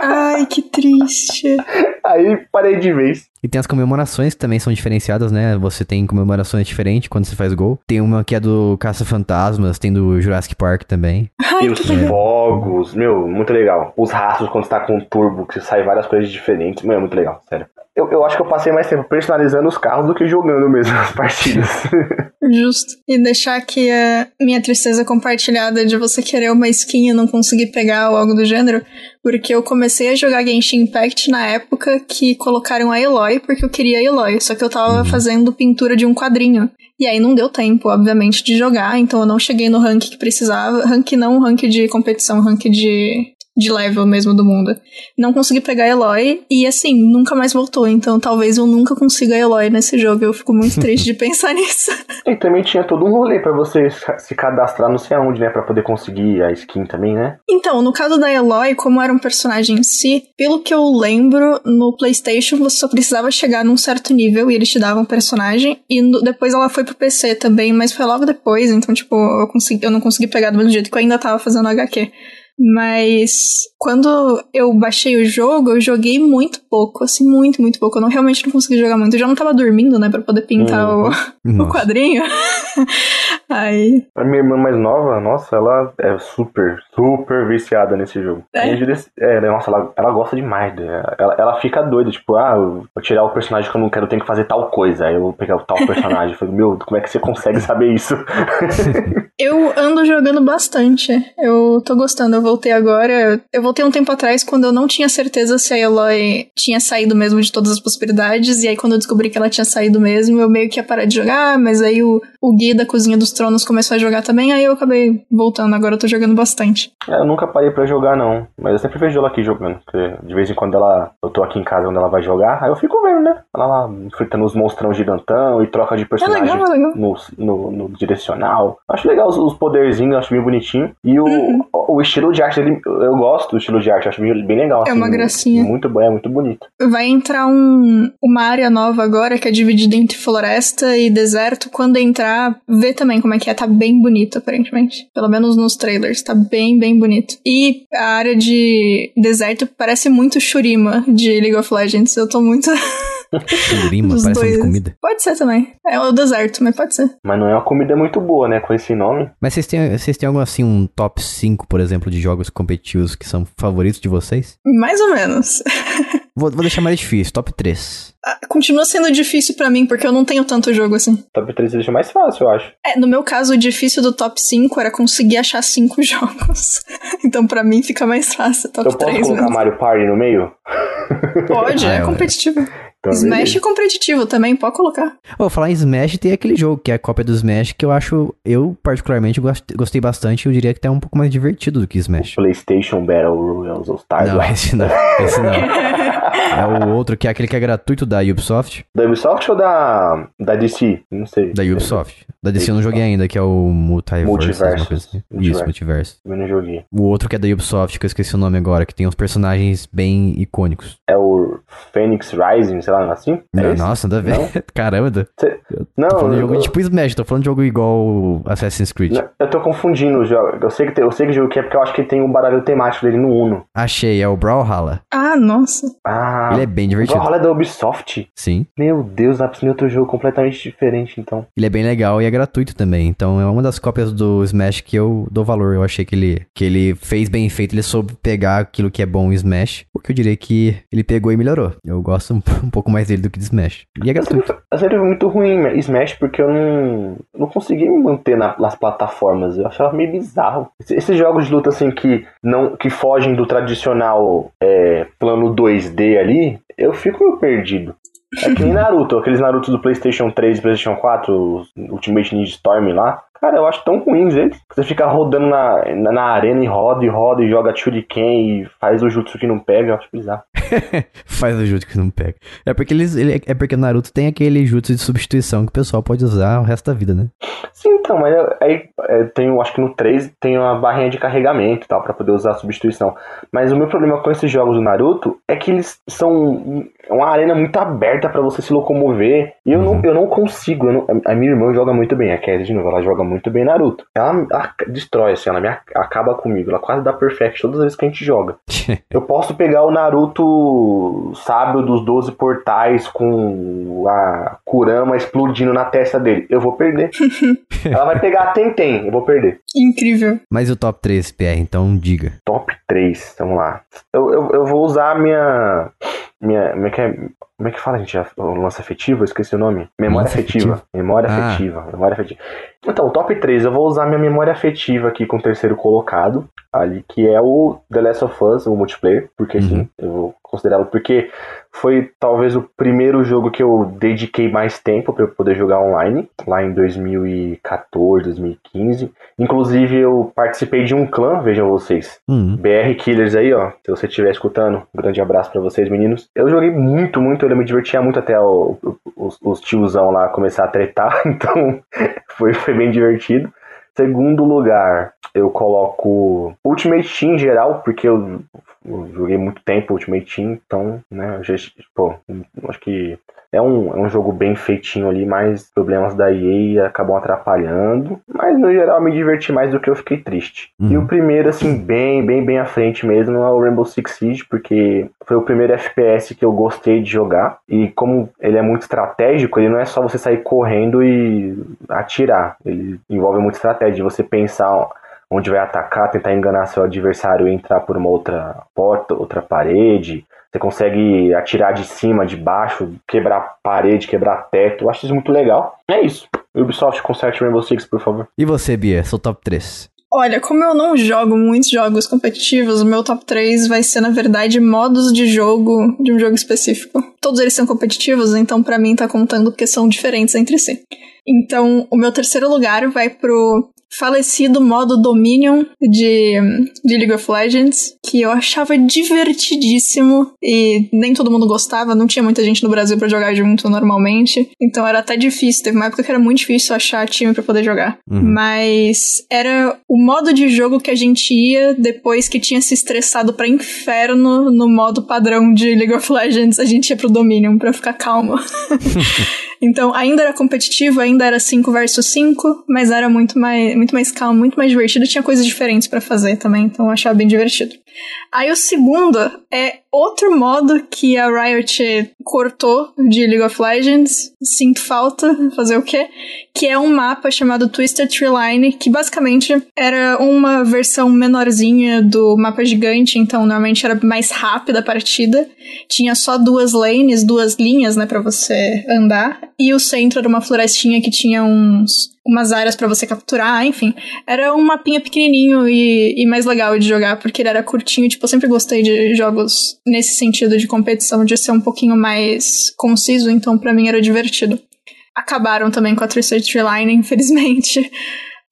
Ai, que triste. Aí parei de vez. E tem as comemorações que também são diferenciadas, né? Você tem comemorações diferentes quando você faz gol. Tem uma que é do Caça-Fantasmas, tem do Jurassic Park também. Ai, E os legal. fogos, meu, muito legal. Os rastros quando você tá com turbo, que sai várias coisas diferentes. Meu, é muito legal, sério. Eu, eu acho que eu passei mais tempo personalizando os carros do que jogando mesmo as partidas. Justo. E deixar aqui a minha tristeza compartilhada de você querer uma skin e não conseguir pegar ou algo do gênero. Porque eu comecei a jogar Genshin Impact na época que colocaram a Eloy, porque eu queria a Eloy. Só que eu tava fazendo pintura de um quadrinho. E aí não deu tempo, obviamente, de jogar, então eu não cheguei no rank que precisava. Rank não rank de competição, rank de, de level mesmo do mundo. Não consegui pegar a Eloy e assim, nunca mais voltou. Então talvez eu nunca consiga a Eloy nesse jogo. Eu fico muito triste de pensar nisso. e também tinha todo um rolê pra você se cadastrar não sei aonde, né? Pra poder conseguir a skin também, né? Então, no caso da Eloy, como era um personagem em si, pelo que eu lembro, no PlayStation você só precisava chegar num certo nível e eles te davam um personagem. E no- depois ela foi pro PC também, mas foi logo depois, então, tipo, eu, consegui, eu não consegui pegar do mesmo jeito que eu ainda tava fazendo HQ. Mas quando eu baixei o jogo, eu joguei muito pouco, assim, muito, muito pouco. Eu não, realmente não consegui jogar muito. Eu já não tava dormindo, né, pra poder pintar o, o Nossa. quadrinho. Aí, A minha irmã mais nova, nossa, ela é super, super viciada nesse jogo. É? É, nossa, ela, ela gosta demais. né? Ela, ela fica doida, tipo, ah, eu vou tirar o personagem que eu não quero, eu tenho que fazer tal coisa. Aí eu vou pegar o tal personagem. Eu falei, meu, como é que você consegue saber isso? Eu ando jogando bastante. Eu tô gostando. Eu voltei agora. Eu voltei um tempo atrás quando eu não tinha certeza se a Eloy tinha saído mesmo de todas as possibilidades. E aí, quando eu descobri que ela tinha saído mesmo, eu meio que ia parar de jogar. Mas aí o, o Gui da Cozinha dos Tronos começou a jogar também. Aí eu acabei voltando. Agora eu tô jogando bastante. É, eu nunca parei pra jogar, não. Mas eu sempre vejo ela aqui jogando. Porque de vez em quando ela. Eu tô aqui em casa quando ela vai jogar, aí eu fico vendo, né? Ela lá enfrentando os monstrão gigantão e troca de É personagem legal, é legal. no, no, no direcional. Acho legal os, os poderzinhos, acho bem bonitinho. E o, Uhum. o, estilo de arte dele, eu gosto do estilo de arte, acho bem, bem legal. É assim, uma gracinha. Muito bom, é muito bonito. Vai entrar um, uma área nova agora que é dividida entre floresta e deserto. Quando entrar, vê também como é que é. Tá bem bonito, aparentemente. Pelo menos nos trailers. Tá bem, bem bonito. E a área de deserto parece muito Shurima de League of Legends. Eu tô muito. Shurima, Os parece dois. comida. Pode ser também. É o deserto, mas pode ser. Mas não é uma comida muito boa, né? Com esse nome. Mas vocês têm, vocês têm algum assim, um top 5, por exemplo, de jogos competitivos que são favoritos de vocês? Mais ou menos. Vou, vou deixar mais difícil, top 3. Ah, Continua sendo difícil pra mim, porque eu não tenho tanto jogo assim. Top 3 deixa mais fácil, eu acho. É, no meu caso, o difícil do top 5 era conseguir achar 5 jogos. então, pra mim, fica mais fácil, top eu posso 3 colocar mesmo. Mario Party no meio? Pode, Ah, é eu- competitivo. Então, Smash é competitivo também, pode colocar. Ô, falar em Smash, tem aquele jogo que é a cópia do Smash que eu acho, eu particularmente gost- gostei bastante. Eu diria que tá um pouco mais divertido do que Smash. PlayStation Battle Royale All Stars. Não, esse não, esse não. É o outro que é aquele que é gratuito da Ubisoft. Da Ubisoft ou da, da DC? Não sei. Da Ubisoft. Da DC eu não joguei ainda, que é o Multiverse. Coisa assim. Isso, Multiverse. Eu não joguei. O outro que é da Ubisoft, que eu esqueci o nome agora, que tem uns personagens bem icônicos. É o Phoenix Rising, sei lá, assim? É nossa, nada a ver. Não? Caramba. Cê- Tô Não, falando de eu, jogo tipo Smash, tô falando de jogo igual Assassin's Creed. não, eu tô confundindo os jogos. Eu sei que tem, eu sei que jogo que é porque eu acho que tem um baralho temático dele no Uno. Achei, é o Brawlhalla. Ah, nossa. Ah, Ele é bem o divertido. Brawlhalla é da Ubisoft. Sim. Meu Deus, dá pra ser outro jogo completamente diferente, então. Ele é bem legal e é gratuito também. Então é uma das cópias do Smash que eu dou valor. Eu achei que ele, que ele fez bem feito. Ele soube pegar aquilo que é bom em Smash. O que eu diria que ele pegou e melhorou. Eu gosto um, um pouco mais dele do que de Smash. E é gratuito. eu sempre fui muito ruim Smash porque eu não, não consegui me manter na- nas plataformas. Eu achava meio bizarro. Esse- Esses jogos de luta assim que não que fogem do tradicional é, plano 2D ali, eu fico meio perdido. É que nem Naruto, aqueles Naruto do PlayStation 3 e PlayStation 4, os Ultimate Ninja Storm lá. Cara, eu acho tão ruins eles. Você fica rodando na, na, na arena e roda e roda e joga Shuriken e faz o jutsu que não pega, eu acho bizarro. Faz o jutsu que não pega. É porque eles. ele- é porque Naruto tem aquele jutsu de substituição que o pessoal pode usar o resto da vida, né? Sim, então, mas aí é, tem, acho que no 3 tem uma barrinha de carregamento e tal, pra poder usar a substituição. Mas o meu problema com esses jogos do Naruto é que eles são uma arena muito aberta pra você se locomover. E eu, não, eu não consigo. eu não- a minha irmã joga muito bem, a Cassie de novo, ela joga muito bem Naruto. Ela, ela destrói, assim, ela me ac- acaba comigo. Ela quase dá perfect todas as vezes que a gente joga. Eu posso pegar o Naruto sábio dos 12 portais com a Kurama explodindo na testa dele. Eu vou perder. ela vai pegar a Tenten, eu vou perder. Incrível. Mas o top 3, PR, então diga. Top 3, vamos lá. Eu, eu, eu vou usar a minha. minha como, é que é, como é que fala, gente? O lance afetivo? Eu esqueci o nome. Memória afetiva. afetivo. Memória Ah. afetiva. Memória afetiva. Então, top 3, eu vou usar minha memória afetiva aqui com o terceiro colocado. Ali, que é o The Last of Us, o multiplayer. Porque Uhum. sim, eu vou considerá-lo. Porque foi talvez o primeiro jogo que eu dediquei mais tempo para eu poder jogar online. Lá em 2014, 2015. Inclusive, eu participei de um clã, vejam vocês. Hum. BR Killers aí, ó. Se você estiver escutando, um grande abraço pra vocês, meninos. Eu joguei muito, muito, eu me divertia muito até o- os, os tiozão lá começar a tretar, então foi, foi bem divertido. Segundo lugar, eu coloco Ultimate Team em geral, porque eu, eu joguei muito tempo Ultimate Team, então, né, já, pô, acho que é um, é um jogo bem feitinho ali, mas problemas da EA acabam atrapalhando. Mas no geral me diverti mais do que eu fiquei triste. E Uhum. o primeiro, assim, bem, bem, bem à frente mesmo é o Rainbow Six Siege, porque foi o primeiro FPS que eu gostei de jogar. E como ele é muito estratégico, ele não é só você sair correndo e atirar. Ele envolve muita estratégia, você pensar onde vai atacar, tentar enganar seu adversário e entrar por uma outra porta, outra parede. Você consegue atirar de cima, de baixo, quebrar parede, quebrar teto. Eu acho isso muito legal. É isso. Ubisoft, conserte Rainbow Six, por favor. E você, Bia, seu top 3? Olha, como eu não jogo muitos jogos competitivos, o meu top 3 vai ser, na verdade, modos de jogo de um jogo específico. Todos eles são competitivos, então pra mim tá contando porque são diferentes entre si. Então, o meu terceiro lugar vai pro falecido modo Dominion de, de League of Legends, que eu achava divertidíssimo e nem todo mundo gostava, não tinha muita gente no Brasil pra jogar junto normalmente, então era até difícil, teve uma época que era muito difícil achar time pra poder jogar. Uhum. Mas era o modo de jogo que a gente ia depois que tinha se estressado pra inferno no modo padrão de League of Legends, a gente ia pro Dominion pra ficar calmo. Então, ainda era competitivo, ainda era 5 versus 5, mas era muito mais, muito mais calmo, muito mais divertido, tinha coisas diferentes pra fazer também, então eu achava bem divertido. Aí o segundo é outro modo que a Riot cortou de League of Legends, sinto falta, fazer o quê? Que é um mapa chamado Twisted Tree Line, que basicamente era uma versão menorzinha do mapa gigante, então normalmente era mais rápida a partida. Tinha só duas lanes, duas linhas, né, para você andar, e o centro era uma florestinha que tinha uns umas áreas para você capturar, enfim. Era um mapinha pequenininho e, e mais legal de jogar, porque ele era curtinho. Tipo, eu sempre gostei de jogos nesse sentido de competição, de ser um pouquinho mais conciso, então para mim era divertido. Acabaram também com a Twisted Line, infelizmente.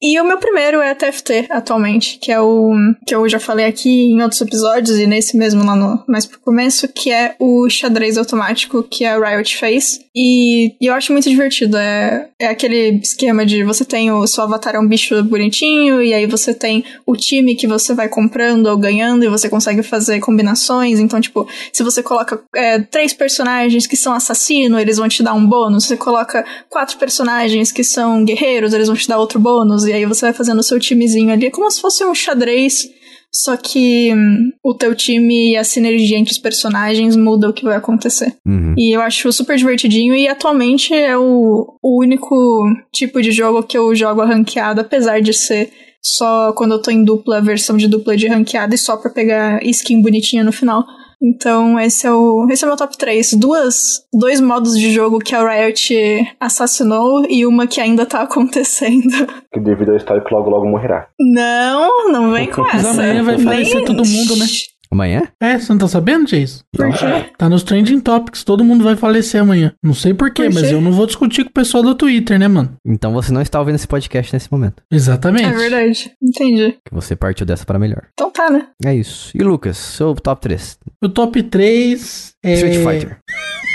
E o meu primeiro é TFT, atualmente, que é o que eu já falei aqui em outros episódios e nesse mesmo lá no mais pro começo, que é o xadrez automático que a Riot fez. E, e eu acho muito divertido. É, é aquele esquema de você tem o seu avatar é um bicho bonitinho, e aí você tem o time que você vai comprando ou ganhando, e você consegue fazer combinações. Então, tipo, se você coloca é, três personagens que são assassino, eles vão te dar um bônus. Se você coloca quatro personagens que são guerreiros, eles vão te dar outro bônus. E aí você vai fazendo o seu timezinho ali. É como se fosse um xadrez. Só que hum, o teu time e a sinergia entre os personagens muda o que vai acontecer. Uhum. E eu acho super divertidinho e atualmente é o, o único tipo de jogo que eu jogo a ranqueada, apesar de ser só quando eu tô em dupla, versão de dupla de ranqueada e só pra pegar skin bonitinha no final. Então, esse é o, esse é o meu top 3. Duas, dois modos de jogo que a Riot assassinou e uma que ainda tá acontecendo. Que devido ao histórico logo logo morrerá. Não, não vem com Mas essa. amanhã vai Nem- falecer todo mundo, né? Amanhã? É, você não tá sabendo, Jason? Por quê? Tá nos trending topics, todo mundo vai falecer amanhã. Não sei porquê, Por mas eu não vou discutir com o pessoal do Twitter, né, mano? Então você não está ouvindo esse podcast nesse momento. Exatamente. É verdade. Entendi. Que você partiu dessa para melhor. Então tá, né? É isso. E Lucas, seu top 3? O top 3 é. Street Fighter.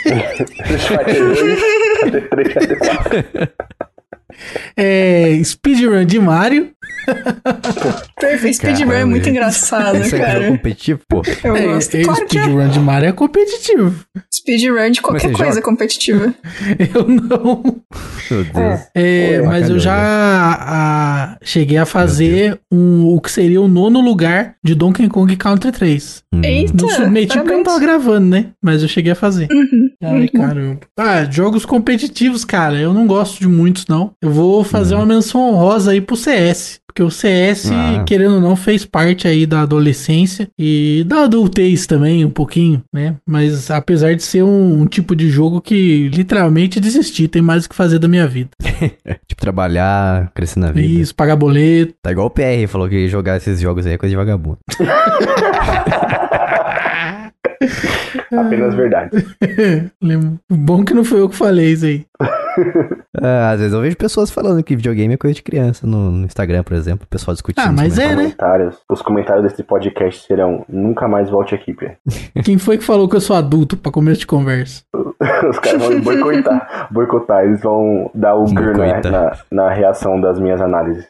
Street Fighter 2, Fighter 3, Fighter 4. É. Speedrun de Mario. Perfeito. Speedrun é muito engraçado, Isso é cara. competitivo, pô. Eu É, gosto. é, Claro que é. speedrun de Mario é competitivo. Speedrun de qualquer coisa joga? competitiva. Eu não. Meu Deus. É, Pô, mas bacana, eu já a- cheguei a fazer um, o que seria o nono lugar de Donkey Kong Country 3. Hum. Eita, Não submeti porque eu não tava gravando, né? Mas eu cheguei a fazer. Uhum. Ai, bom. caramba. Ah, jogos competitivos, cara, eu não gosto de muitos, não. Eu vou fazer Uhum. uma menção honrosa aí pro CS. Porque o CS, Ah. querendo ou não, fez parte aí da adolescência e da adultez também, um pouquinho, né? Mas apesar de ser um, um tipo de jogo que literalmente desisti, tem mais o que fazer da minha vida. Tipo, trabalhar, crescer na vida. Isso, pagar boleto. Tá igual o PR, falou que jogar esses jogos aí é coisa de vagabundo. Apenas verdade. Lembro. Bom que não foi eu que falei isso aí. Ah, às vezes eu vejo pessoas falando que videogame é coisa de criança no, no Instagram, por exemplo. O pessoal discutindo. Ah, mas é, né? Comentários. Os comentários desse podcast serão nunca mais volte aqui, Pê. Quem foi que falou que eu sou adulto pra começo de conversa? Os caras vão boicotar. Boicotar. Eles vão dar o na, Boicotar. na, na reação das minhas análises.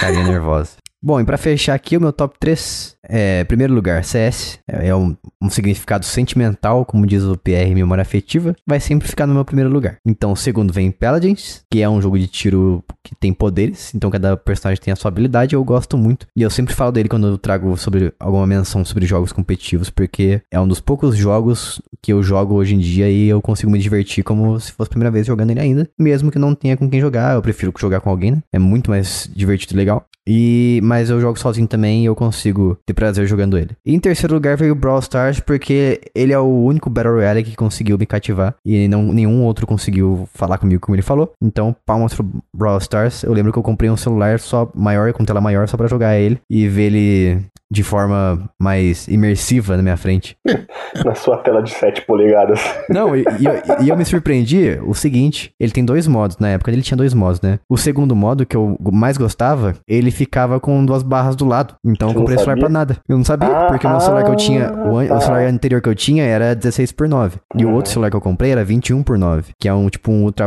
Carinha nervosa. Bom, e pra fechar aqui o meu top 3, é, primeiro lugar, CS, é, é um, um significado sentimental, como diz o PR, memória afetiva, vai sempre ficar no meu primeiro lugar. Então, o segundo vem Paladins, que é um jogo de tiro que tem poderes, então cada personagem tem a sua habilidade, eu gosto muito. E eu sempre falo dele quando eu trago sobre alguma menção sobre jogos competitivos, porque é um dos poucos jogos que eu jogo hoje em dia e eu consigo me divertir como se fosse a primeira vez jogando ele ainda, mesmo que não tenha com quem jogar, eu prefiro jogar com alguém, né? É muito mais divertido e legal. E, mas eu jogo sozinho também e eu consigo ter prazer jogando ele. E em terceiro lugar veio o Brawl Stars, porque ele é o único Battle Royale que conseguiu me cativar. E não, nenhum outro conseguiu falar comigo como ele falou. Então, palmas pro Brawl Stars. Eu lembro que eu comprei um celular só maior, com tela maior, só pra jogar ele. E ver ele de forma mais imersiva na minha frente. Na sua tela de 7 polegadas. Não, e, e eu, e eu me surpreendi o seguinte: ele tem dois modos. Na época ele tinha dois modos, né? O segundo modo, que eu mais gostava, ele ficava com duas barras do lado. Então eu comprei esse celular pra nada. Eu não sabia, Ah, porque o meu celular que eu tinha, o, an- tá. o celular anterior que eu tinha era 16 por 9. E o outro celular que eu comprei era 21 por 9. Que é um tipo um ultra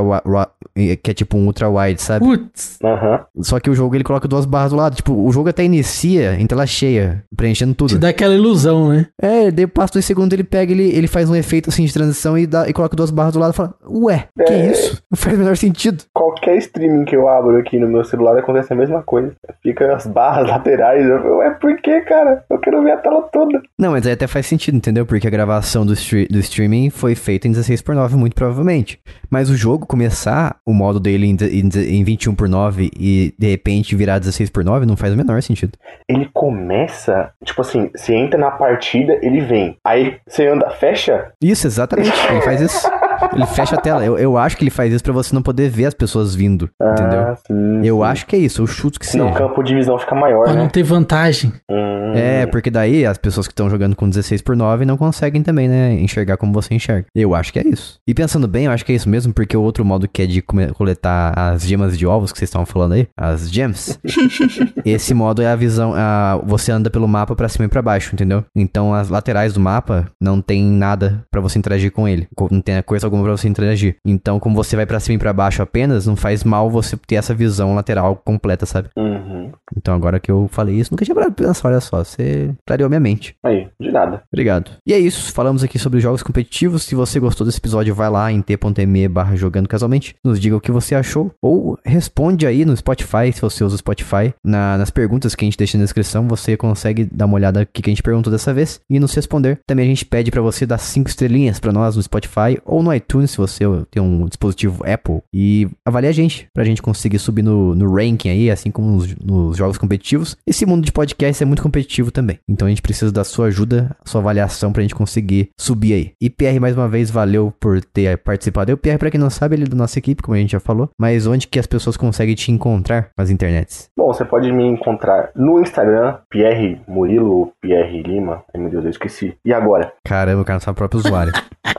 que é tipo um ultra wide, sabe? Putz, Aham. Só que o jogo ele coloca duas barras do lado. Tipo, o jogo até inicia em tela cheia, preenchendo tudo. te dá aquela ilusão, né? É, daí passa dois segundos, ele pega, ele, ele faz um efeito assim de transição e, dá, e coloca duas barras do lado e fala, ué, que É. isso? Não faz o menor sentido. Qualquer streaming que eu abro aqui no meu celular acontece a mesma coisa. Fica as barras laterais. Eu, ué, por que, cara? Eu quero ver a tela toda. Não, mas aí até faz sentido, entendeu? Porque a gravação do, stre- do streaming foi feita em 16 por 9 muito provavelmente. Mas o jogo começar o modo dele em, em, em 21 por 9 e de repente virar 16 por 9 não faz o menor sentido. Ele começa, tipo assim, você entra na partida, ele vem. Aí você anda, fecha? Isso, exatamente. Ele faz isso. Ele fecha a tela. Eu, eu acho que ele faz isso pra você não poder ver as pessoas vindo, entendeu? Ah, sim. Eu sim. acho que é isso, eu chuto que Senão o campo de visão fica maior, Pra não né? ter vantagem. Hum. É, porque daí as pessoas que estão jogando com 16 por 9 não conseguem também, né, enxergar como você enxerga. Eu acho que é isso. E pensando bem, eu acho que é isso mesmo, porque o outro modo que é de coletar as gemas de ovos que vocês estavam falando aí, as gems, esse modo é a visão, a, você anda pelo mapa pra cima e pra baixo, entendeu? Então as laterais do mapa não tem nada pra você interagir com ele, não tem coisa alguma pra você interagir. Então como você vai pra cima e pra baixo apenas, não faz mal você ter essa visão lateral completa, sabe? Uhum. Então agora que eu falei isso, nunca tinha parado pra pensar, olha só, você clareou minha mente. Aí, de nada. Obrigado. E é isso, falamos aqui sobre jogos competitivos. Se você gostou desse episódio, vai lá em t.me barra jogando casualmente, nos diga o que você achou, ou responde aí no Spotify, se você usa o Spotify, na- nas perguntas que a gente deixa na descrição, você consegue dar uma olhada no que a gente perguntou dessa vez e nos responder. Também a gente pede pra você dar cinco estrelinhas pra nós no Spotify ou no iTunes, se você tem um dispositivo Apple, e avalie a gente, pra gente conseguir subir no, no ranking aí, assim como nos, nos jogos competitivos. Esse mundo de podcast é muito competitivo também, então a gente precisa da sua ajuda, sua avaliação pra gente conseguir subir aí. E PR, mais uma vez, valeu por ter participado. E o PR, pra quem não sabe, ele é da nossa equipe, como a gente já falou, mas onde que as pessoas conseguem te encontrar nas internets? Bom, você pode me encontrar no Instagram, Pierre Murilo ou Pierre Lima. Ai meu Deus, eu esqueci. E agora? Caramba, o cara não sabe o próprio usuário.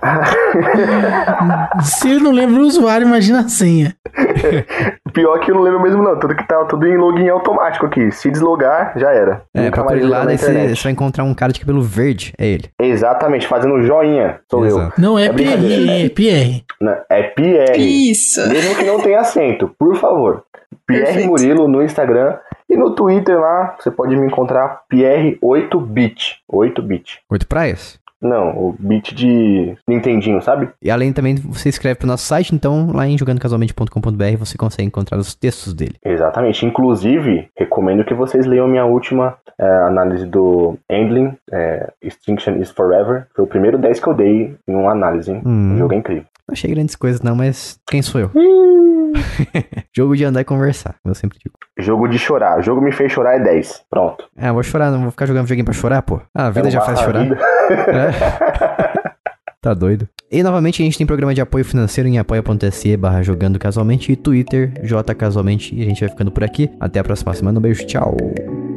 Se ele não lembra o usuário, imagina a senha. Pior que eu não lembro mesmo não, tudo que tá tudo em login automático aqui. Se deslogar, já era. É, Nunca procure lá, daí você, vai encontrar um cara de cabelo verde, é ele. Exatamente, fazendo joinha. Sou eu. Exato. Não é, É. Pierre, é Pierre. Né? É Pierre. Isso. Mesmo que não tenha acento, por favor. Pierre Perfeito. Murilo no Instagram. E no Twitter lá, você pode me encontrar Pierre8bit. 8bit. Oito praias? Não, o bit de Nintendinho, sabe? E além também, você escreve pro nosso site, então lá em jogandocasualmente.com.br você consegue encontrar os textos dele. Exatamente. Inclusive, recomendo que vocês leiam minha última é, análise do Endling, é, Extinction is Forever. Foi o primeiro 10 que eu dei em uma análise, hein? Hum. O jogo é incrível. Não achei grandes coisas não, mas quem sou eu? Jogo de andar e conversar, como eu sempre digo. Jogo de chorar. O jogo me fez chorar é 10. Pronto. Ah, eu vou chorar, não vou ficar jogando videogame pra chorar, pô. Ah, a vida É já faz chorar. vida. É. Tá doido. E novamente a gente tem programa de apoio financeiro em apoia.se barra jogando casualmente e Twitter, J casualmente. E a gente vai ficando por aqui. Até a próxima semana. Um beijo, tchau.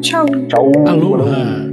Tchau. Tchau. Aloha!